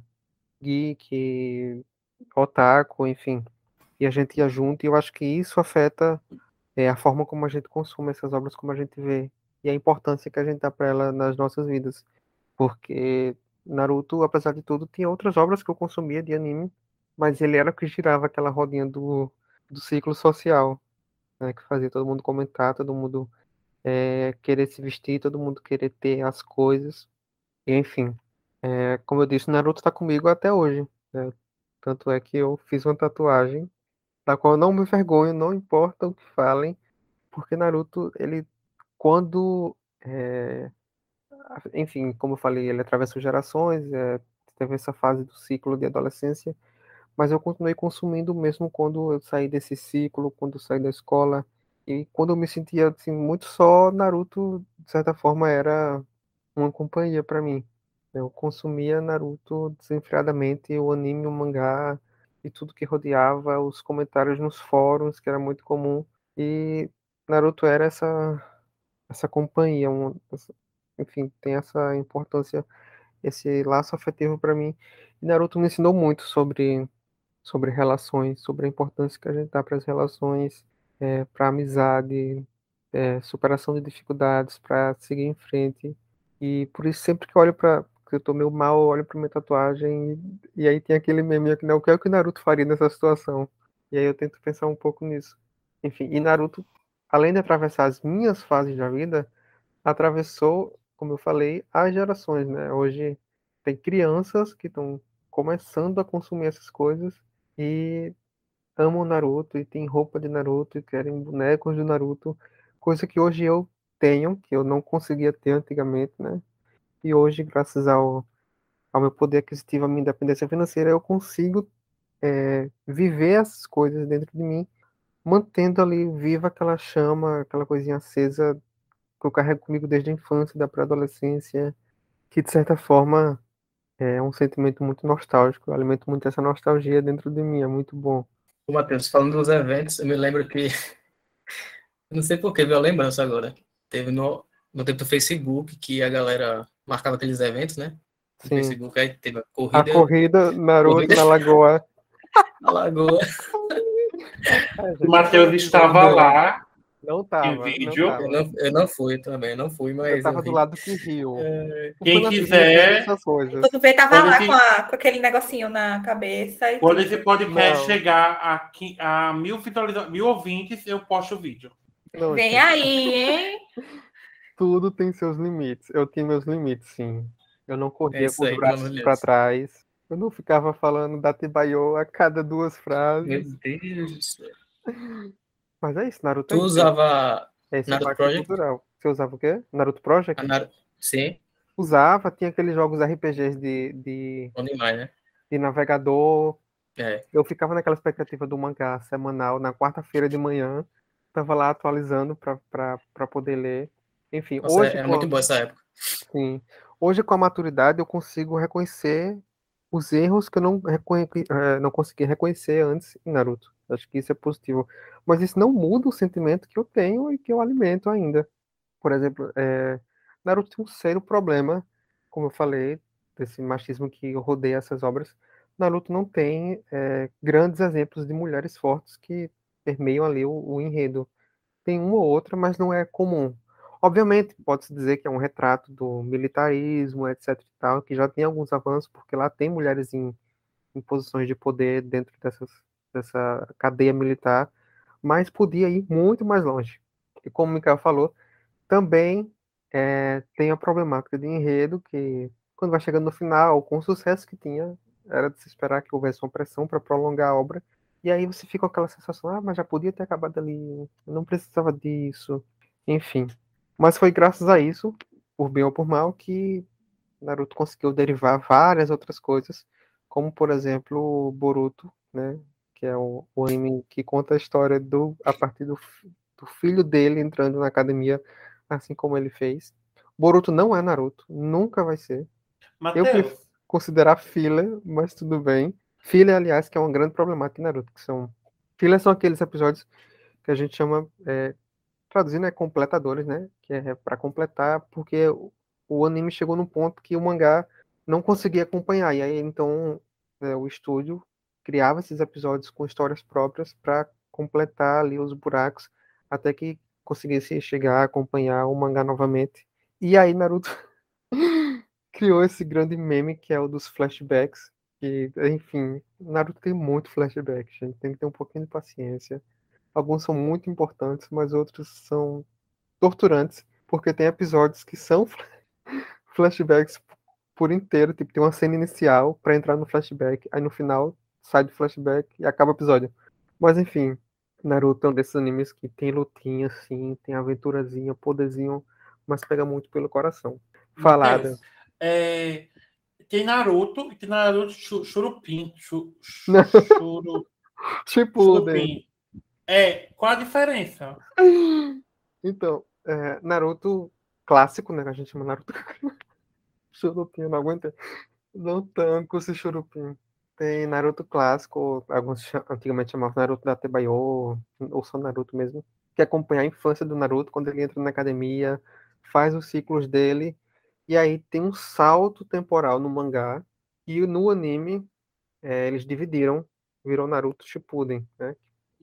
geek, otaku, enfim, e a gente ia junto e eu acho que isso afeta eh, a forma como a gente consome essas obras, como a gente vê e a importância que a gente dá para ela nas nossas vidas, porque Naruto, apesar de tudo, tinha outras obras que eu consumia de anime mas ele era o que girava aquela rodinha do, do ciclo social. né, que fazia todo mundo comentar, todo mundo é, querer se vestir, todo mundo querer ter as coisas. E, enfim, é, como eu disse, Naruto está comigo até hoje. né? Tanto é que eu fiz uma tatuagem da qual eu não me vergonho, não importa o que falem, porque Naruto, ele, quando, é, enfim, como eu falei, ele atravessou gerações, é, teve essa fase do ciclo de adolescência, mas eu continuei consumindo mesmo quando eu saí desse ciclo, quando eu saí da escola, e quando eu me sentia assim, muito só, Naruto, de certa forma, era uma companhia para mim. Eu consumia Naruto desenfreadamente, o anime, o mangá e tudo que rodeava, os comentários nos fóruns, que era muito comum. E Naruto era essa essa companhia, um, enfim, tem essa importância, esse laço afetivo para mim. E Naruto me ensinou muito sobre sobre relações, sobre a importância que a gente dá para as relações, para amizade, é, superação de dificuldades, para seguir em frente. E por isso, sempre que olho para. Que eu tô meio mal, olho para minha tatuagem e, e aí tem aquele meme aqui, né? O que é que o Naruto faria nessa situação? E aí eu tento pensar um pouco nisso. Enfim, e Naruto, além de atravessar as minhas fases da vida, atravessou, como eu falei, as gerações, né? Hoje tem crianças que estão começando a consumir essas coisas e amam Naruto e tem roupa de Naruto e querem bonecos de Naruto, coisa que hoje eu tenho, que eu não conseguia ter antigamente, né? E hoje, graças ao, ao meu poder aquisitivo, à minha independência financeira, eu consigo é, viver essas coisas dentro de mim, mantendo ali viva aquela chama, aquela coisinha acesa que eu carrego comigo desde a infância, da pré-adolescência, que de certa forma é um sentimento muito nostálgico. Eu alimento muito essa nostalgia dentro de mim, é muito bom. Matheus, falando dos eventos, eu me lembro que. <laughs> Não sei por que, veio a lembrança agora. Teve no, no tempo do Facebook que a galera marcava aqueles eventos, né? No Sim. Facebook, aí teve a A corrida corrida Naruto Corrida. na Lagoa. <laughs> na Lagoa. <laughs> O Matheus estava lá. Não tava, não vídeo? tava. Eu não, eu não fui também, não fui, mas. Eu tava vi. do lado que riu. É, Quem quiser-. Quando vê, tava Quando lá esse- com, a- com aquele negocinho na cabeça. E Quando esse podcast Não. chegar a, a mil, visualiza... mil ouvintes, eu posto o vídeo. Não, Vem gente, aí, hein? <laughs> tudo tem seus limites. Eu tinha meus limites, sim. Eu não corria isso com os braços para trás. Eu não ficava falando da Tibayo a cada duas Meu frases. Deus do céu. Mas é isso, Naruto Tu é usava Esse Naruto impacto Project? cultural. Você usava o quê? Naruto Project? Sim, Usava, tinha aqueles jogos RPGs de, de, bom demais, né? de navegador. É. Eu ficava naquela expectativa do mangá semanal, na quarta-feira de manhã. Tava lá atualizando para poder ler. Enfim, Nossa, hoje é, é com- muito boa essa época. Sim. Hoje, com a maturidade, eu consigo reconhecer os erros que eu não, reconhe- eh, não conseguia reconhecer antes em Naruto. Acho que isso é positivo. Mas isso não muda o sentimento que eu tenho e que eu alimento ainda. Por exemplo, eh, Naruto tem um sério problema, como eu falei, desse machismo que rodeia essas obras. Naruto não tem eh, grandes exemplos de mulheres fortes que permeiam ali o, o enredo. Tem uma ou outra, mas não é comum. Obviamente, pode-se dizer que é um retrato do militarismo, etc. e tal, que já tem alguns avanços, porque lá tem mulheres em, em posições de poder dentro dessas, dessa cadeia militar, mas podia ir muito mais longe. E como o Mikael falou, também eh, tem a problemática de enredo, que quando vai chegando no final, com o sucesso que tinha, era de se esperar que houvesse uma pressão para prolongar a obra, e aí você fica com aquela sensação, ah, mas já podia ter acabado ali, não precisava disso, enfim. Mas foi graças a isso, por bem ou por mal, que Naruto conseguiu derivar várias outras coisas, como por exemplo o Boruto, né? Que é o, o anime que conta a história do a partir do, do filho dele entrando na academia, assim como ele fez. Boruto não é Naruto, nunca vai ser. Eu Matheus, prefiro considerar filler, mas tudo bem. Filler, aliás, que é uma grande problemática em Naruto, que são filler são aqueles episódios que a gente chama é, traduzindo é completadores, né? Que é para completar, porque o, anime chegou num ponto que o mangá não conseguia acompanhar. E aí então é, o estúdio criava esses episódios com histórias próprias para completar ali os buracos até que conseguisse chegar a acompanhar o mangá novamente. E aí Naruto <laughs> criou esse grande meme que é o dos flashbacks. Que, enfim, Naruto tem muito flashback, gente. Tem que ter um pouquinho de paciência. Alguns são muito importantes, mas outros são torturantes, porque tem episódios que são <laughs> flashbacks por inteiro, tipo, tem uma cena inicial pra entrar no flashback, aí no final sai do flashback e acaba o episódio. Mas enfim, Naruto é um desses animes que tem lutinha, assim, tem aventurazinha, poderzinho, mas pega muito pelo coração. Falada. Deus. É, tem Naruto e tem Naruto Chu- Churupim. Chu, <laughs> churu, Tipo, churupim. É, qual a diferença? Então, é, Naruto clássico, né? A gente chama Naruto. <laughs> Churupim, não aguento. Não tanco esse churupim. Tem Naruto clássico, alguns cha- antigamente chamavam Naruto da Tebayo, ou só Naruto mesmo, que acompanha a infância do Naruto quando ele entra na academia, faz os ciclos dele, e aí tem um salto temporal no mangá, e no anime é, eles dividiram, virou Naruto Shippuden, né?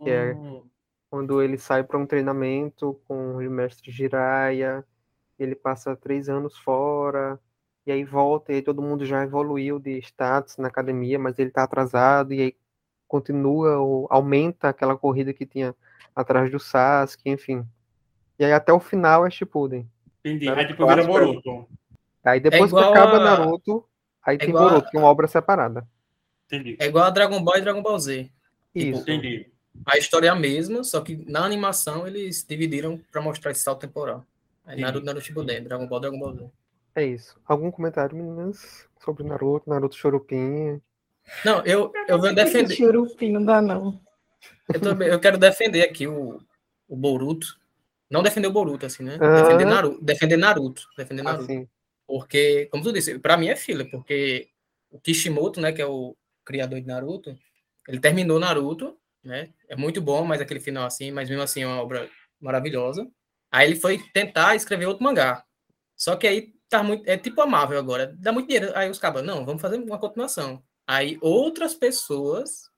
Que é Hum, quando ele sai para um treinamento com o mestre Jiraiya, ele passa três anos fora, e aí volta, e aí todo mundo já evoluiu de status na academia, mas ele está atrasado, e aí continua, ou aumenta aquela corrida que tinha atrás do Sasuke, enfim. E aí até o final é Shippuden. entendi. Aí depois vira Boruto. Aí depois que igual acaba a- Naruto, aí tem igual a- Boruto, que é uma obra separada. Entendi. É igual a Dragon Ball e Dragon Ball Z. Isso. Entendi. A história é a mesma, só que na animação eles dividiram pra mostrar esse salto temporal. Aí. Naruto, Naruto Shippuden, Dragon Ball, Dragon Ball Z. É isso. Algum comentário, meninas, sobre Naruto, Naruto Chorupim? Não, eu, eu vou defender. Churupim não dá, não. Eu, também, eu quero defender aqui o, o Boruto. Não defender o Boruto, assim, né? Ah. Defender Naruto. Defender Naruto. Defender Naruto. Assim, Porque, como tu disse, pra mim é filler, porque o Kishimoto, né, que é o criador de Naruto, ele terminou Naruto, né? É muito bom, mas aquele final assim, mas mesmo assim é uma obra maravilhosa. Aí ele foi tentar escrever outro mangá. Só que aí tá muito, é tipo a Marvel agora, dá muito dinheiro. Aí os cabas, não, vamos fazer uma continuação. Aí outras pessoas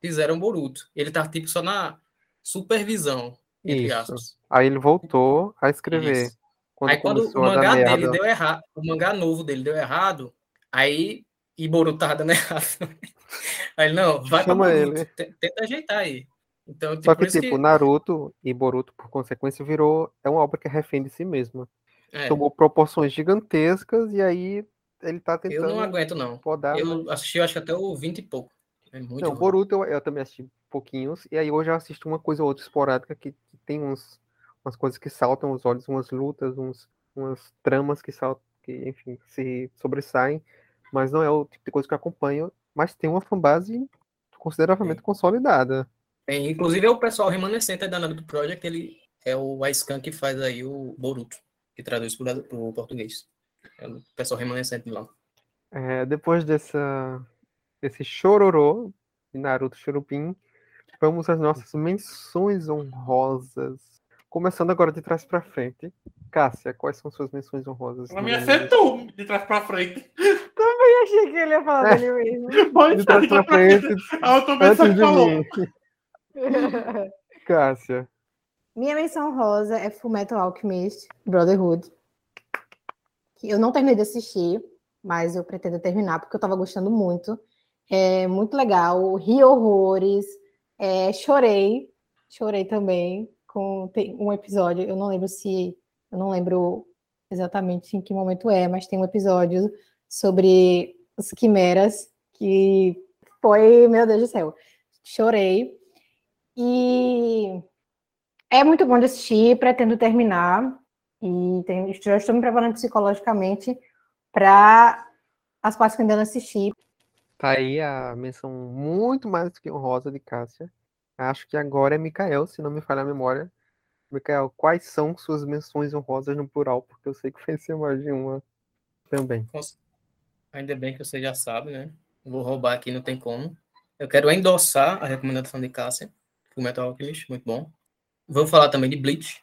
fizeram Boruto. Ele tá tipo só na supervisão, entre Isso. aspas. Aí ele voltou a escrever. Isso. Quando aí quando o mangá dele merda. deu errado, o mangá novo dele deu errado, aí e dando errado. <laughs> Aí não, vai pra Chama Boruto, ele. te- tenta ajeitar aí. Então, tipo, Só que, tipo, que, Naruto e Boruto, por consequência, virou. É uma obra que é refém de si mesma. é, Tomou proporções gigantescas e aí ele tá eu tentando não aguento, não. podar. mas- Eu assisti, eu acho que até o 20 e pouco. É muito Não, ruim. Boruto eu, eu também assisti pouquinhos, e aí hoje eu assisto uma coisa ou outra esporádica que, que tem uns, umas coisas que saltam os olhos, umas lutas, uns, umas tramas que saltam, que, enfim, se sobressaem, mas não é o tipo de coisa que eu acompanho, mas tem uma fanbase consideravelmente consolidada. Tem, inclusive, é o pessoal remanescente aí da Naruto Project, ele é o Aiskan que faz aí o Boruto, que traduz para o português. É o pessoal remanescente lá. É, depois dessa, desse chororô de Naruto Churupim, vamos às nossas menções honrosas. Começando agora de trás pra frente. Cássia, quais são suas menções honrosas? Mim anime? acertou de trás pra frente. Achei que ele ia falar dele mesmo. <laughs> A outra pessoa antes de falou. mim. <laughs> Cássia. Minha menção rosa é Fullmetal Alchemist Brotherhood. Que eu não terminei de assistir, mas eu pretendo terminar porque eu tava gostando muito. É muito legal, ri horrores, é, chorei, chorei também com tem um episódio, eu não lembro se, eu não lembro exatamente em que momento é, mas tem um episódio sobre os quimeras que foi, meu Deus do céu, chorei. E é muito bom de assistir, pretendo terminar. E tem- já estou me preparando psicologicamente para as partes que ainda não assisti. Tá aí a menção muito mais do que honrosa de Cássia. Acho que agora é Mikael, se não me falha a memória. Mikael, quais são suas menções honrosas no plural? Porque eu sei que vai ser mais de uma também. Ainda bem que você já sabe, né? Vou roubar aqui, não tem como. Eu quero endossar a recomendação de Cássia, Fullmetal Alchemist, muito bom. Vou falar também de Bleach,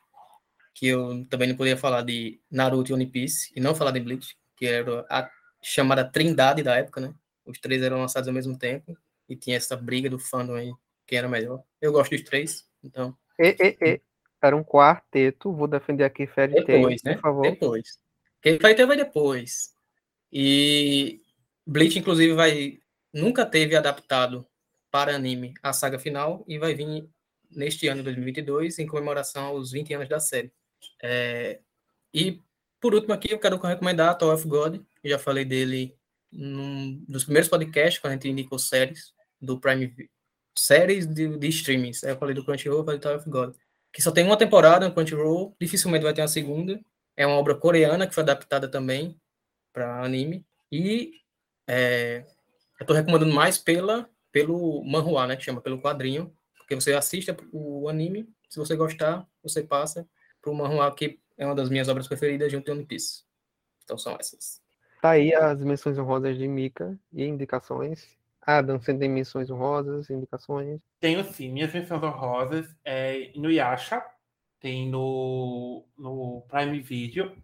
que eu também não poderia falar de Naruto e One Piece, e não falar de Bleach, que era a chamada trindade da época, né? Os três eram lançados ao mesmo tempo, e tinha essa briga do fandom aí, quem era melhor. Eu gosto dos três, então, E, e, e. Era um quarteto, vou defender aqui Fairy Tail, depois, por né? favor. Depois. Quem vai ter vai depois. E Bleach, inclusive, vai nunca teve adaptado para anime a saga final e vai vir neste ano, 2022, em comemoração aos 20 anos da série. É, e, por último aqui, eu quero recomendar Tower of God, eu já falei dele num primeiros podcasts, quando a gente indicou séries do Prime séries de, de streamings. Eu falei do Crunchyroll, falei do Tower of God. Que só tem uma temporada no Crunchyroll, dificilmente vai ter uma segunda. É uma obra coreana que foi adaptada também para anime. E é, eu tô recomendando mais pela, pelo manhua, né? Que chama, pelo quadrinho. Porque você assiste o anime, se você gostar, você passa pro manhua, que é uma das minhas obras preferidas junto de One Piece. Então são essas. Tá aí as menções honrosas de Mika e indicações. Adam, você tem menções honrosas, indicações? Tenho sim, minhas menções honrosas é no Yasha, tem no, no Prime Video,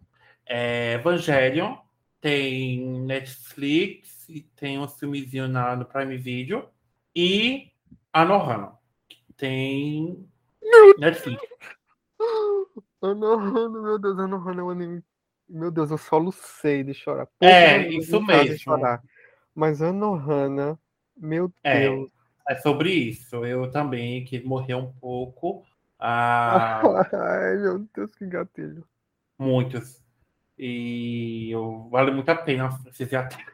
é Evangelion, tem Netflix, e tem um filmezinho na, no Prime Video, e Anohana, que tem Netflix. <gasps> Anohana, meu Deus, Anohana é um anime. Meu Deus, eu só lucei de chorar. É, isso mesmo. chorar. Mas Anohana, meu É. Deus. É sobre isso. Eu também, que morreu um pouco. Ah, <laughs> Ai, meu Deus, que gatilho. muitos. E eu, vale muito a pena esses gatilhos.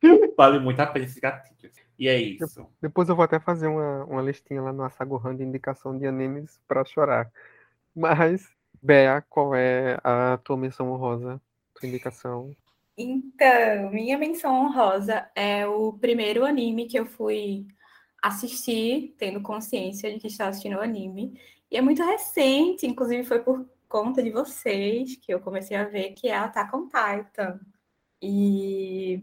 <laughs> Vale muito a pena esses gatilhos. E é isso. Depois eu vou até fazer uma, uma listinha lá no Asagohan de indicação de animes pra chorar. Mas, Bea, qual é a tua menção honrosa? Tua indicação? Então, minha menção honrosa é o primeiro anime que eu fui assistir, tendo consciência de que estava assistindo o anime. E é muito recente, inclusive foi por conta de vocês que eu comecei a ver, que é Attack on Titan. E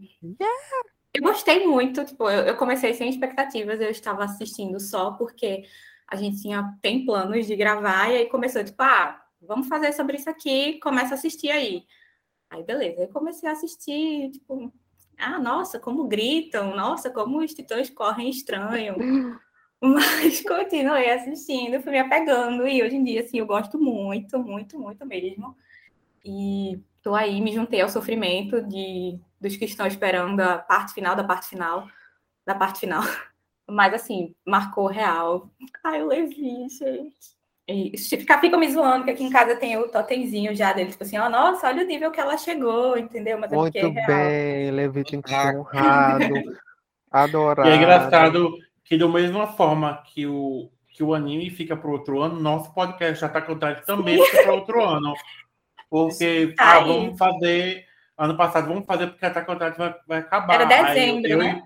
eu gostei muito, tipo, eu, eu comecei sem expectativas, eu estava assistindo só porque a gente tinha, tem planos de gravar, e aí começou, tipo, ah, vamos fazer sobre isso aqui, começa a assistir aí. Aí, beleza. Aí comecei a assistir, tipo, ah, nossa, como gritam, nossa, como os titãs correm estranho. <laughs> Mas <laughs> continuei assistindo, fui me apegando, e hoje em dia, assim, eu gosto muito, muito, muito mesmo. E tô aí, me juntei ao sofrimento de, dos que estão esperando a parte final da parte final, da parte final. <laughs> Mas, assim, marcou real. Ai, o Levi, gente. E se ficar, fica me zoando, que aqui em casa tem o totemzinho já dele, tipo assim, ó, nossa, olha o nível que ela chegou, entendeu? Mas é porque é Muito real. bem, Levi tem que ser Ah. honrado, adorado. <laughs> E é engraçado que, da mesma forma que o, que o anime fica para outro ano, nosso podcast já está contado também fica para outro ano. Porque, Tá ah, vamos fazer. Ano passado, vamos fazer porque Attack on Titan vai, vai acabar. Era Aí dezembro, eu, né?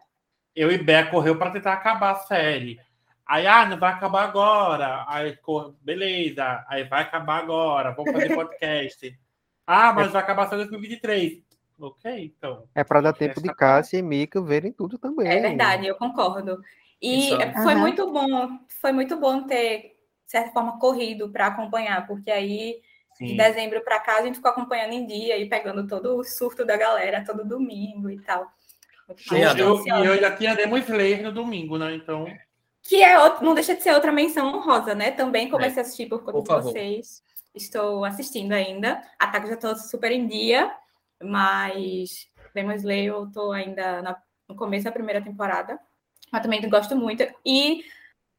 eu e Bé correu para tentar acabar a série. Aí, ah, não vai acabar agora. Aí, cor- beleza. Aí vai acabar agora. Vamos fazer podcast. <laughs> ah, mas vai acabar só em 2023. Ok, então. É pra dar tempo de Cássia e Mika verem tudo também. É verdade, eu concordo. E Isso. é- foi Aham. muito bom, foi muito bom ter, de certa forma, corrido para acompanhar, porque aí, de Sim. dezembro para cá, a gente ficou acompanhando em dia e pegando todo o surto da galera, todo domingo e tal. Bom, Eu, eu, e ainda tinha Demon Slayer no domingo, né? Então. Que é outro, não deixa de ser outra menção honrosa, né? Também comecei a assistir por conta Por de favor. vocês. Estou assistindo ainda. Ataque já estou super em dia, mas Demon Slayer eu estou ainda na- no começo da primeira temporada. Mas também gosto muito. E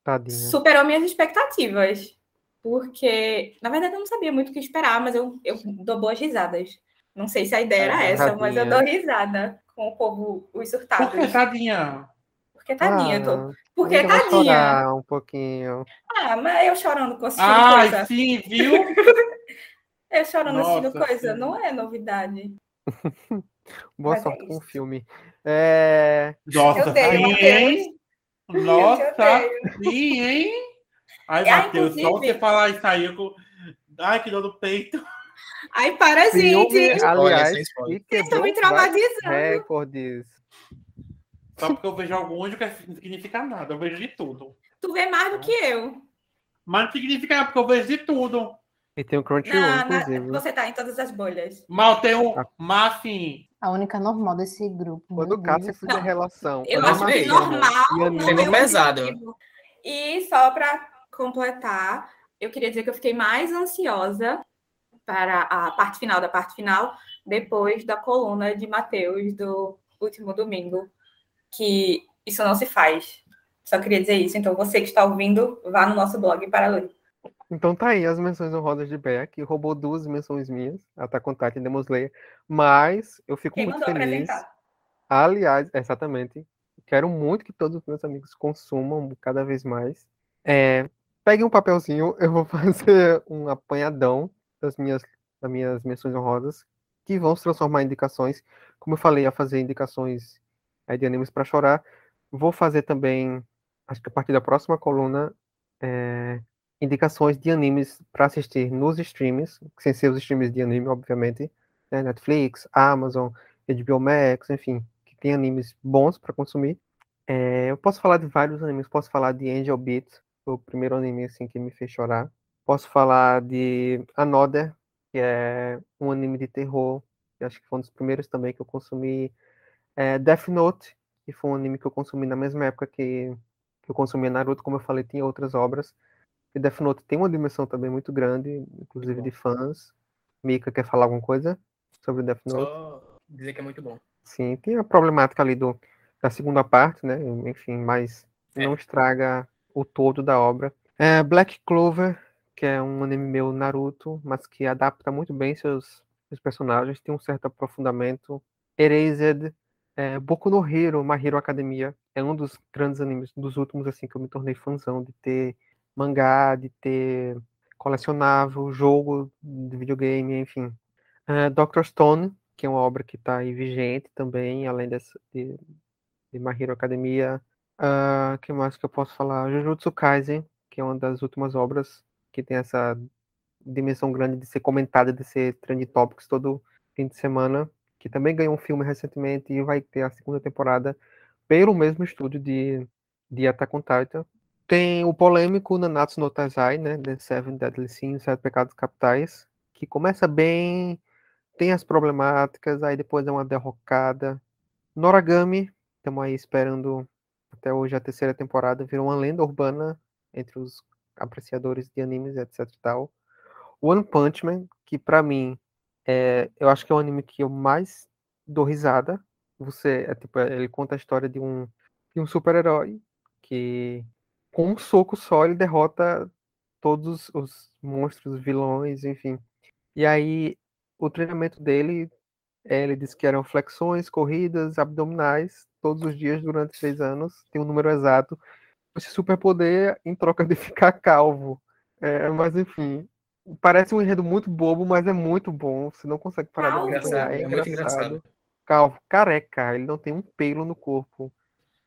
Tadinha. superou minhas expectativas. Porque, na verdade, eu não sabia muito o que esperar, mas eu, eu dou boas risadas. Não sei se a ideia era essa, mas eu Tadinha. dou risada com o povo, os surtados. Por que, tadinha? Porque tadinha, eu tô. Ah, Porque tadinha. um pouquinho. Ah, mas eu chorando com assistindo Ai, coisa. sim, viu? <laughs> Eu chorando assistindo Nossa, coisa. sim. Não é novidade. <laughs> Boa Mas é sorte com o filme. É... Nossa, eu odeio, sim, hein? <laughs> Nossa, sim, hein? Ai, Ah, Matheus, só inclusive- você falar isso aí, eu... com- Ai, que dor no peito. Ai, para, Filme, gente. aliás, Vocês estão me traumatizando. recordes. Só porque eu vejo alguns que não significa nada. Eu vejo de tudo. Tu vê mais do que eu. Mas não significa nada, porque eu vejo de tudo. E tem o Crunchyroll, inclusive. você tá em todas as bolhas. Mal tem um. Ah. Mas assim. A única normal desse grupo. Quando o céu. fizer relação. Eu acho que mesmo. normal Sendo pesado. objetivo. E só para completar, eu queria dizer que eu fiquei mais ansiosa para a parte final da parte final, depois da coluna de Matheus do último domingo, que isso não se faz. Só queria dizer isso. Então, você que está ouvindo, vá no nosso blog para ler. Então tá aí as menções honrosas de Beck, que roubou duas menções minhas, Attack on Titan e Demon Slayer, mas eu fico Quem muito feliz. apresentar? Aliás, exatamente, quero muito que todos os meus amigos consumam cada vez mais. É, peguem um papelzinho, <laughs> eu vou fazer um apanhadão das minhas, das minhas menções honrosas, que vão se transformar em indicações. Como eu falei, a fazer indicações é, de animes para chorar. Vou fazer também, acho que a partir da próxima coluna, é, indicações de animes para assistir nos streams, sem ser os streams de anime, obviamente, né, Netflix, Amazon, HBO Max, enfim, que tem animes bons para consumir. É, eu posso falar de vários animes, posso falar de Angel Beats, o primeiro anime assim que me fez chorar. Posso falar de Another, que é um anime de terror, que acho que foi um dos primeiros também que eu consumi. É, Death Note, que foi um anime que eu consumi na mesma época que, que eu consumia Naruto, como eu falei, tinha outras obras. E Death Note tem uma dimensão também muito grande, inclusive de fãs. Mika quer falar alguma coisa sobre Death Note? Só dizer que é muito bom. Sim, tem a problemática ali do, da segunda parte, né? Enfim, mas É. não estraga o todo da obra. É, Black Clover, que é um anime meu Naruto, mas que adapta muito bem seus, seus personagens, tem um certo aprofundamento. Erased, é, Boku no Hero, My Hero Academia, é um dos grandes animes, dos últimos assim que eu me tornei fãzão de ter mangá, de ter colecionável, jogo de videogame, enfim. É, Dr. Stone, que é uma obra que está aí vigente também, além dessa, de, de My Hero Academia. O que mais que eu posso falar? Jujutsu Kaisen, que é uma das últimas obras que tem essa dimensão grande de ser comentada, de ser trend topics todo fim de semana, que também ganhou um filme recentemente e vai ter a segunda temporada pelo mesmo estúdio de, de Attack on Titan. Tem o polêmico Nanatsu no Taizai, né, The Seven Deadly Sins, Sete Pecados Capitais, que começa bem, tem as problemáticas, aí depois é uma derrocada. Noragami, estamos aí esperando até hoje a terceira temporada, virou uma lenda urbana entre os apreciadores de animes, etc e tal. One Punch Man, que pra mim, é, eu acho que é o anime que eu mais dou risada. Você, é, tipo, ele conta a história de um, de um super-herói que, com um soco só, ele derrota todos os monstros, vilões, enfim. E aí, o treinamento dele, é, ele disse que eram flexões, corridas, abdominais, todos os dias durante seis anos. Tem um número exato. Esse superpoder em troca de <laughs> ficar calvo. É, mas, enfim, parece um enredo muito bobo, mas é muito bom. Você não consegue parar de Calvo? acompanhar. É, É muito engraçado. engraçado. Calvo, careca, ele não tem um pelo no corpo.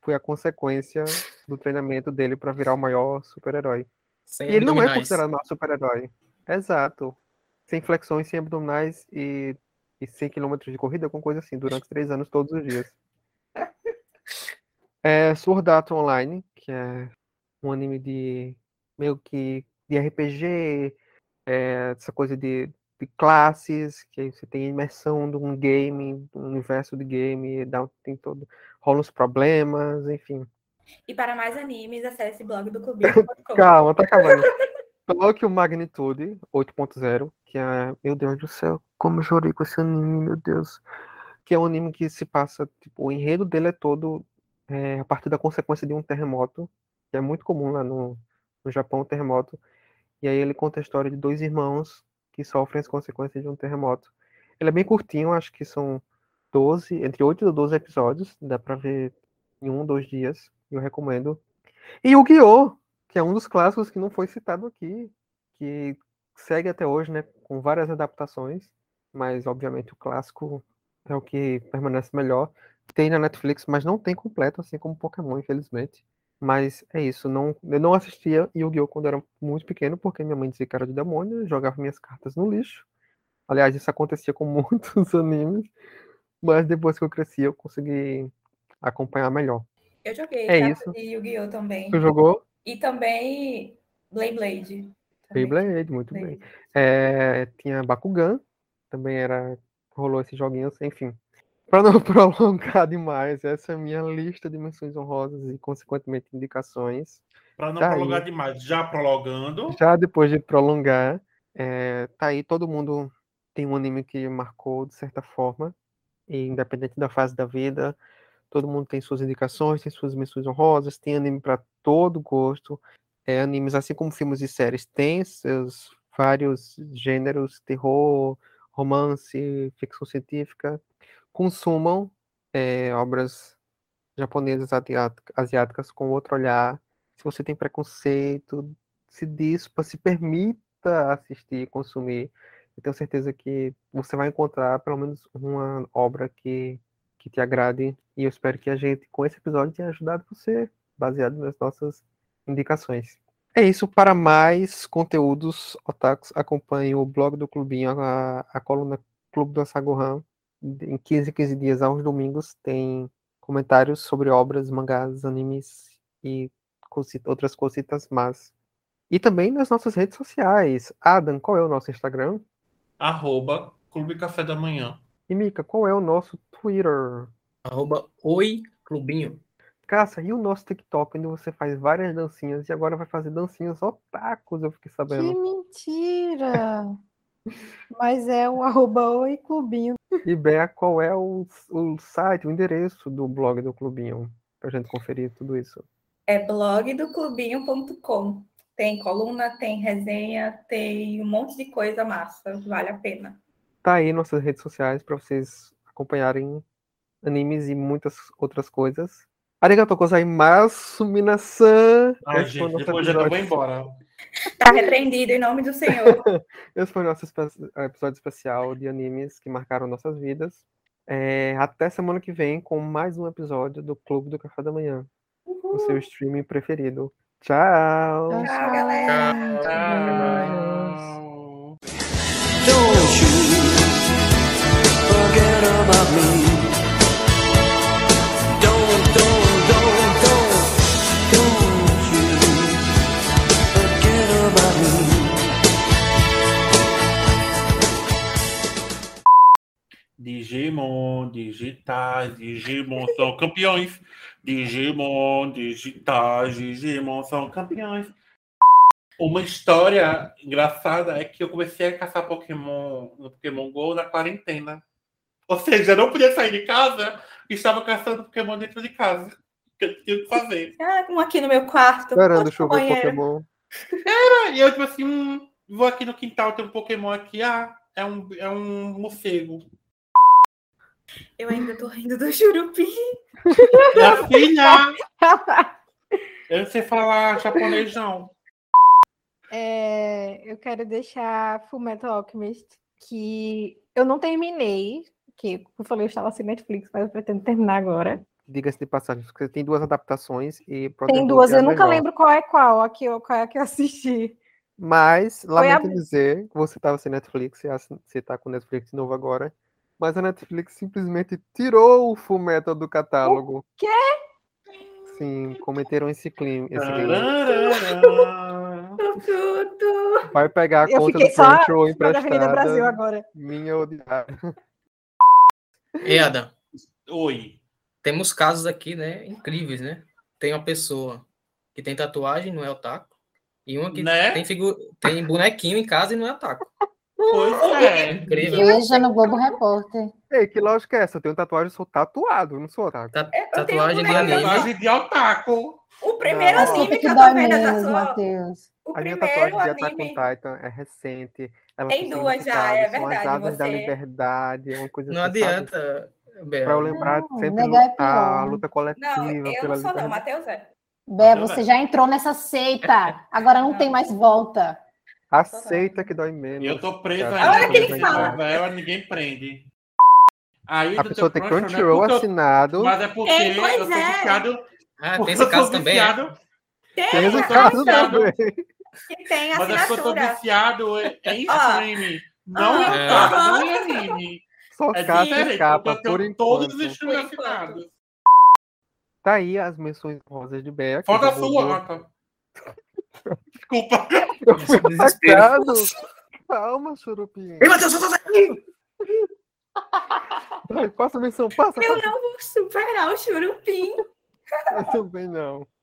Foi a consequência do treinamento dele para virar o maior super-herói. E ele não é considerado o maior super-herói. Exato. Sem flexões, sem abdominais e, e 100 km de corrida, alguma coisa assim, durante três anos, todos os dias. <laughs> É Sword Art Online, que é um anime de meio que de RPG, é, essa coisa de, de classes, que você tem imersão de um game, um universo de game, dá, tem todo, rola uns problemas, enfim. E para mais animes, acesse blog do clubinho.com. <laughs> Calma, tá acabando. O Magnitude 8.0, que é. Meu Deus do céu, como chorei com esse anime, meu Deus. Que é um anime que se passa. Tipo, o enredo dele é todo é, a partir da consequência de um terremoto, que é muito comum lá no, no Japão, o terremoto. E aí ele conta a história de dois irmãos que sofrem as consequências de um terremoto. Ele é bem curtinho, acho que são 12, entre 8 e 12 episódios, dá pra ver em um, dois dias, eu recomendo. E o Guiô, que é um dos clássicos que não foi citado aqui, que segue até hoje, né, com várias adaptações, mas obviamente o clássico é o que permanece melhor. Tem na Netflix, mas não tem completo, assim como Pokémon, infelizmente. Mas é isso, não, eu não assistia Yu-Gi-Oh! quando era muito pequeno, porque minha mãe dizia que era de demônio, jogava minhas cartas no lixo. Aliás, isso acontecia com <laughs> muitos animes, mas depois que eu cresci, eu consegui acompanhar melhor. Eu joguei É cartas isso. de Yu-Gi-Oh! também. Tu jogou E também Beyblade. Também. Beyblade, muito bem. Beyblade. É, tinha Bakugan, também era rolou esses joguinhos, enfim. Para não <laughs> prolongar demais, essa é a minha lista de menções honrosas e, consequentemente, indicações. Para não Tá aí. prolongar demais, já prolongando. Já depois de prolongar, é, tá aí, todo mundo tem um anime que marcou de certa forma, e independente da fase da vida, Todo mundo tem suas indicações, tem suas menções honrosas, tem anime para todo gosto. É, animes, assim como filmes e séries, têm seus vários gêneros, terror, romance, ficção científica. Consumam é, obras japonesas, asiática- asiáticas com outro olhar. Se você tem preconceito, se dispa, se permita assistir, consumir. Eu tenho certeza que você vai encontrar pelo menos uma obra que, que te agrade. E eu espero que a gente, com esse episódio, tenha ajudado você, baseado nas nossas indicações. É isso. Para mais conteúdos, otakus, acompanhe o blog do Clubinho, a, a coluna Clube do Asagohan. Em 15 em 15 dias, aos domingos, tem comentários sobre obras, mangás, animes e outras cositas más. E também nas nossas redes sociais. Adam, qual é o nosso Instagram? Arroba Clube Café da Manhã. E Mika, qual é o nosso Twitter? Arroba Oi Clubinho. Cássia, e o nosso TikTok, onde você faz várias dancinhas e agora vai fazer dancinhas otakus, eu fiquei Que sabendo. mentira! <laughs> Mas é o arroba oi clubinho. E Bea, qual é o, o site, o endereço do blog do Clubinho? Pra gente conferir tudo isso. É blogdoclubinho.com. Tem coluna, tem resenha, tem um monte de coisa massa. Vale a pena. Tá aí nossas redes sociais para vocês acompanharem animes e muitas outras coisas. Arigatou gozaimasu, minasan! Ai, gente, depois já eu vou embora. <laughs> Tá repreendido em nome do Senhor. <laughs> Esse foi o nosso episódio especial de animes que marcaram nossas vidas. É, até semana que vem com mais um episódio do Clube do Café da Manhã, o seu streaming preferido. Tchau! Tchau, Tchau, galera. Tchau. Don't you Digimon, digitais, Digimon são campeões. Digimon, digitais, Digimon são campeões. Uma história engraçada é que eu comecei a caçar Pokémon no Pokémon GO na quarentena. Ou seja, eu não podia sair de casa e estava caçando Pokémon dentro de casa. O que eu tinha que fazer. Ah, um aqui no meu quarto. Outro no chover banheiro. Pokémon. E eu, tipo assim, hum, vou aqui no quintal, tem um Pokémon aqui. Ah, é um, é um morcego. Eu ainda tô rindo do Churupim. Minha filha! <laughs> Eu não sei falar japonês, não. É, eu quero deixar Fullmetal Alchemist, que eu não terminei, que como eu falei, eu estava sem Netflix, mas eu pretendo terminar agora. Diga-se de passagem, porque tem duas adaptações e Tem duas, é a eu nunca melhor. lembro qual é qual, a que eu, qual é a que eu assisti. Mas, a- lamento dizer, que você estava sem Netflix, e você está com Netflix de novo agora. Mas a Netflix simplesmente tirou o Fullmetal do catálogo. quê? Sim, cometeram esse crime. Esse crime. Vai pegar a Eu conta do só Crunchyroll Avenida Brasil emprestada. agora. Minha odiada. <laughs> E Adam, Oi. temos casos aqui, né? Incríveis, né? Tem uma pessoa que tem tatuagem, não é otaku. E uma que Né? tem, figu... tem bonequinho em casa e não é otaku. Pois é. Incrível. Veja no Globo Repórter. Ei, que lógica é essa? Eu tenho tatuagem, eu sou tatuado, não sou otaku. Ta- tenho Tatuagem de anime. Tatuagem de otaku. O primeiro Não. anime que eu tô vendo menos, essa sua. Matheus. O A minha primeiro tatuagem de Attack on. Titan é recente. Ela Tem duas já, é significada, são as verdade, asas da você- liberdade, é uma coisa Não assim, adianta. Pra eu lembrar Não, sempre negar é lutar, a luta coletiva Não, eu pela não sou não, liberdade. Matheus é. Bé, Não, você velho. já entrou nessa seita. <laughs> Agora não tem mais volta. Aceita que dói menos. Eu tô preso cara. ainda. Olha porque quem eu fala. velho, ninguém prende. Aí A pessoa tem Crunchyroll, é assinado. Mas é porque pois eu tô é. viciado. Ah, tem esse caso também. é? viciado. Tem, Tem esse caso viciado. também. que tem Mas é porque eu tô viciado em em streaming. Não é Ah. otaku, não é anime. Só É capa e capa, por todos enquanto. os streams assinados. Tá aí as menções rosas de Beck. Falta a sua, Rata. Desculpa. Eu fui desespero. atacado. Calma, churupinho. Ei, Matheus, solta daqui! Vai, Passa a menção, passa. Eu passa. não vou superar o churupim. Eu também não.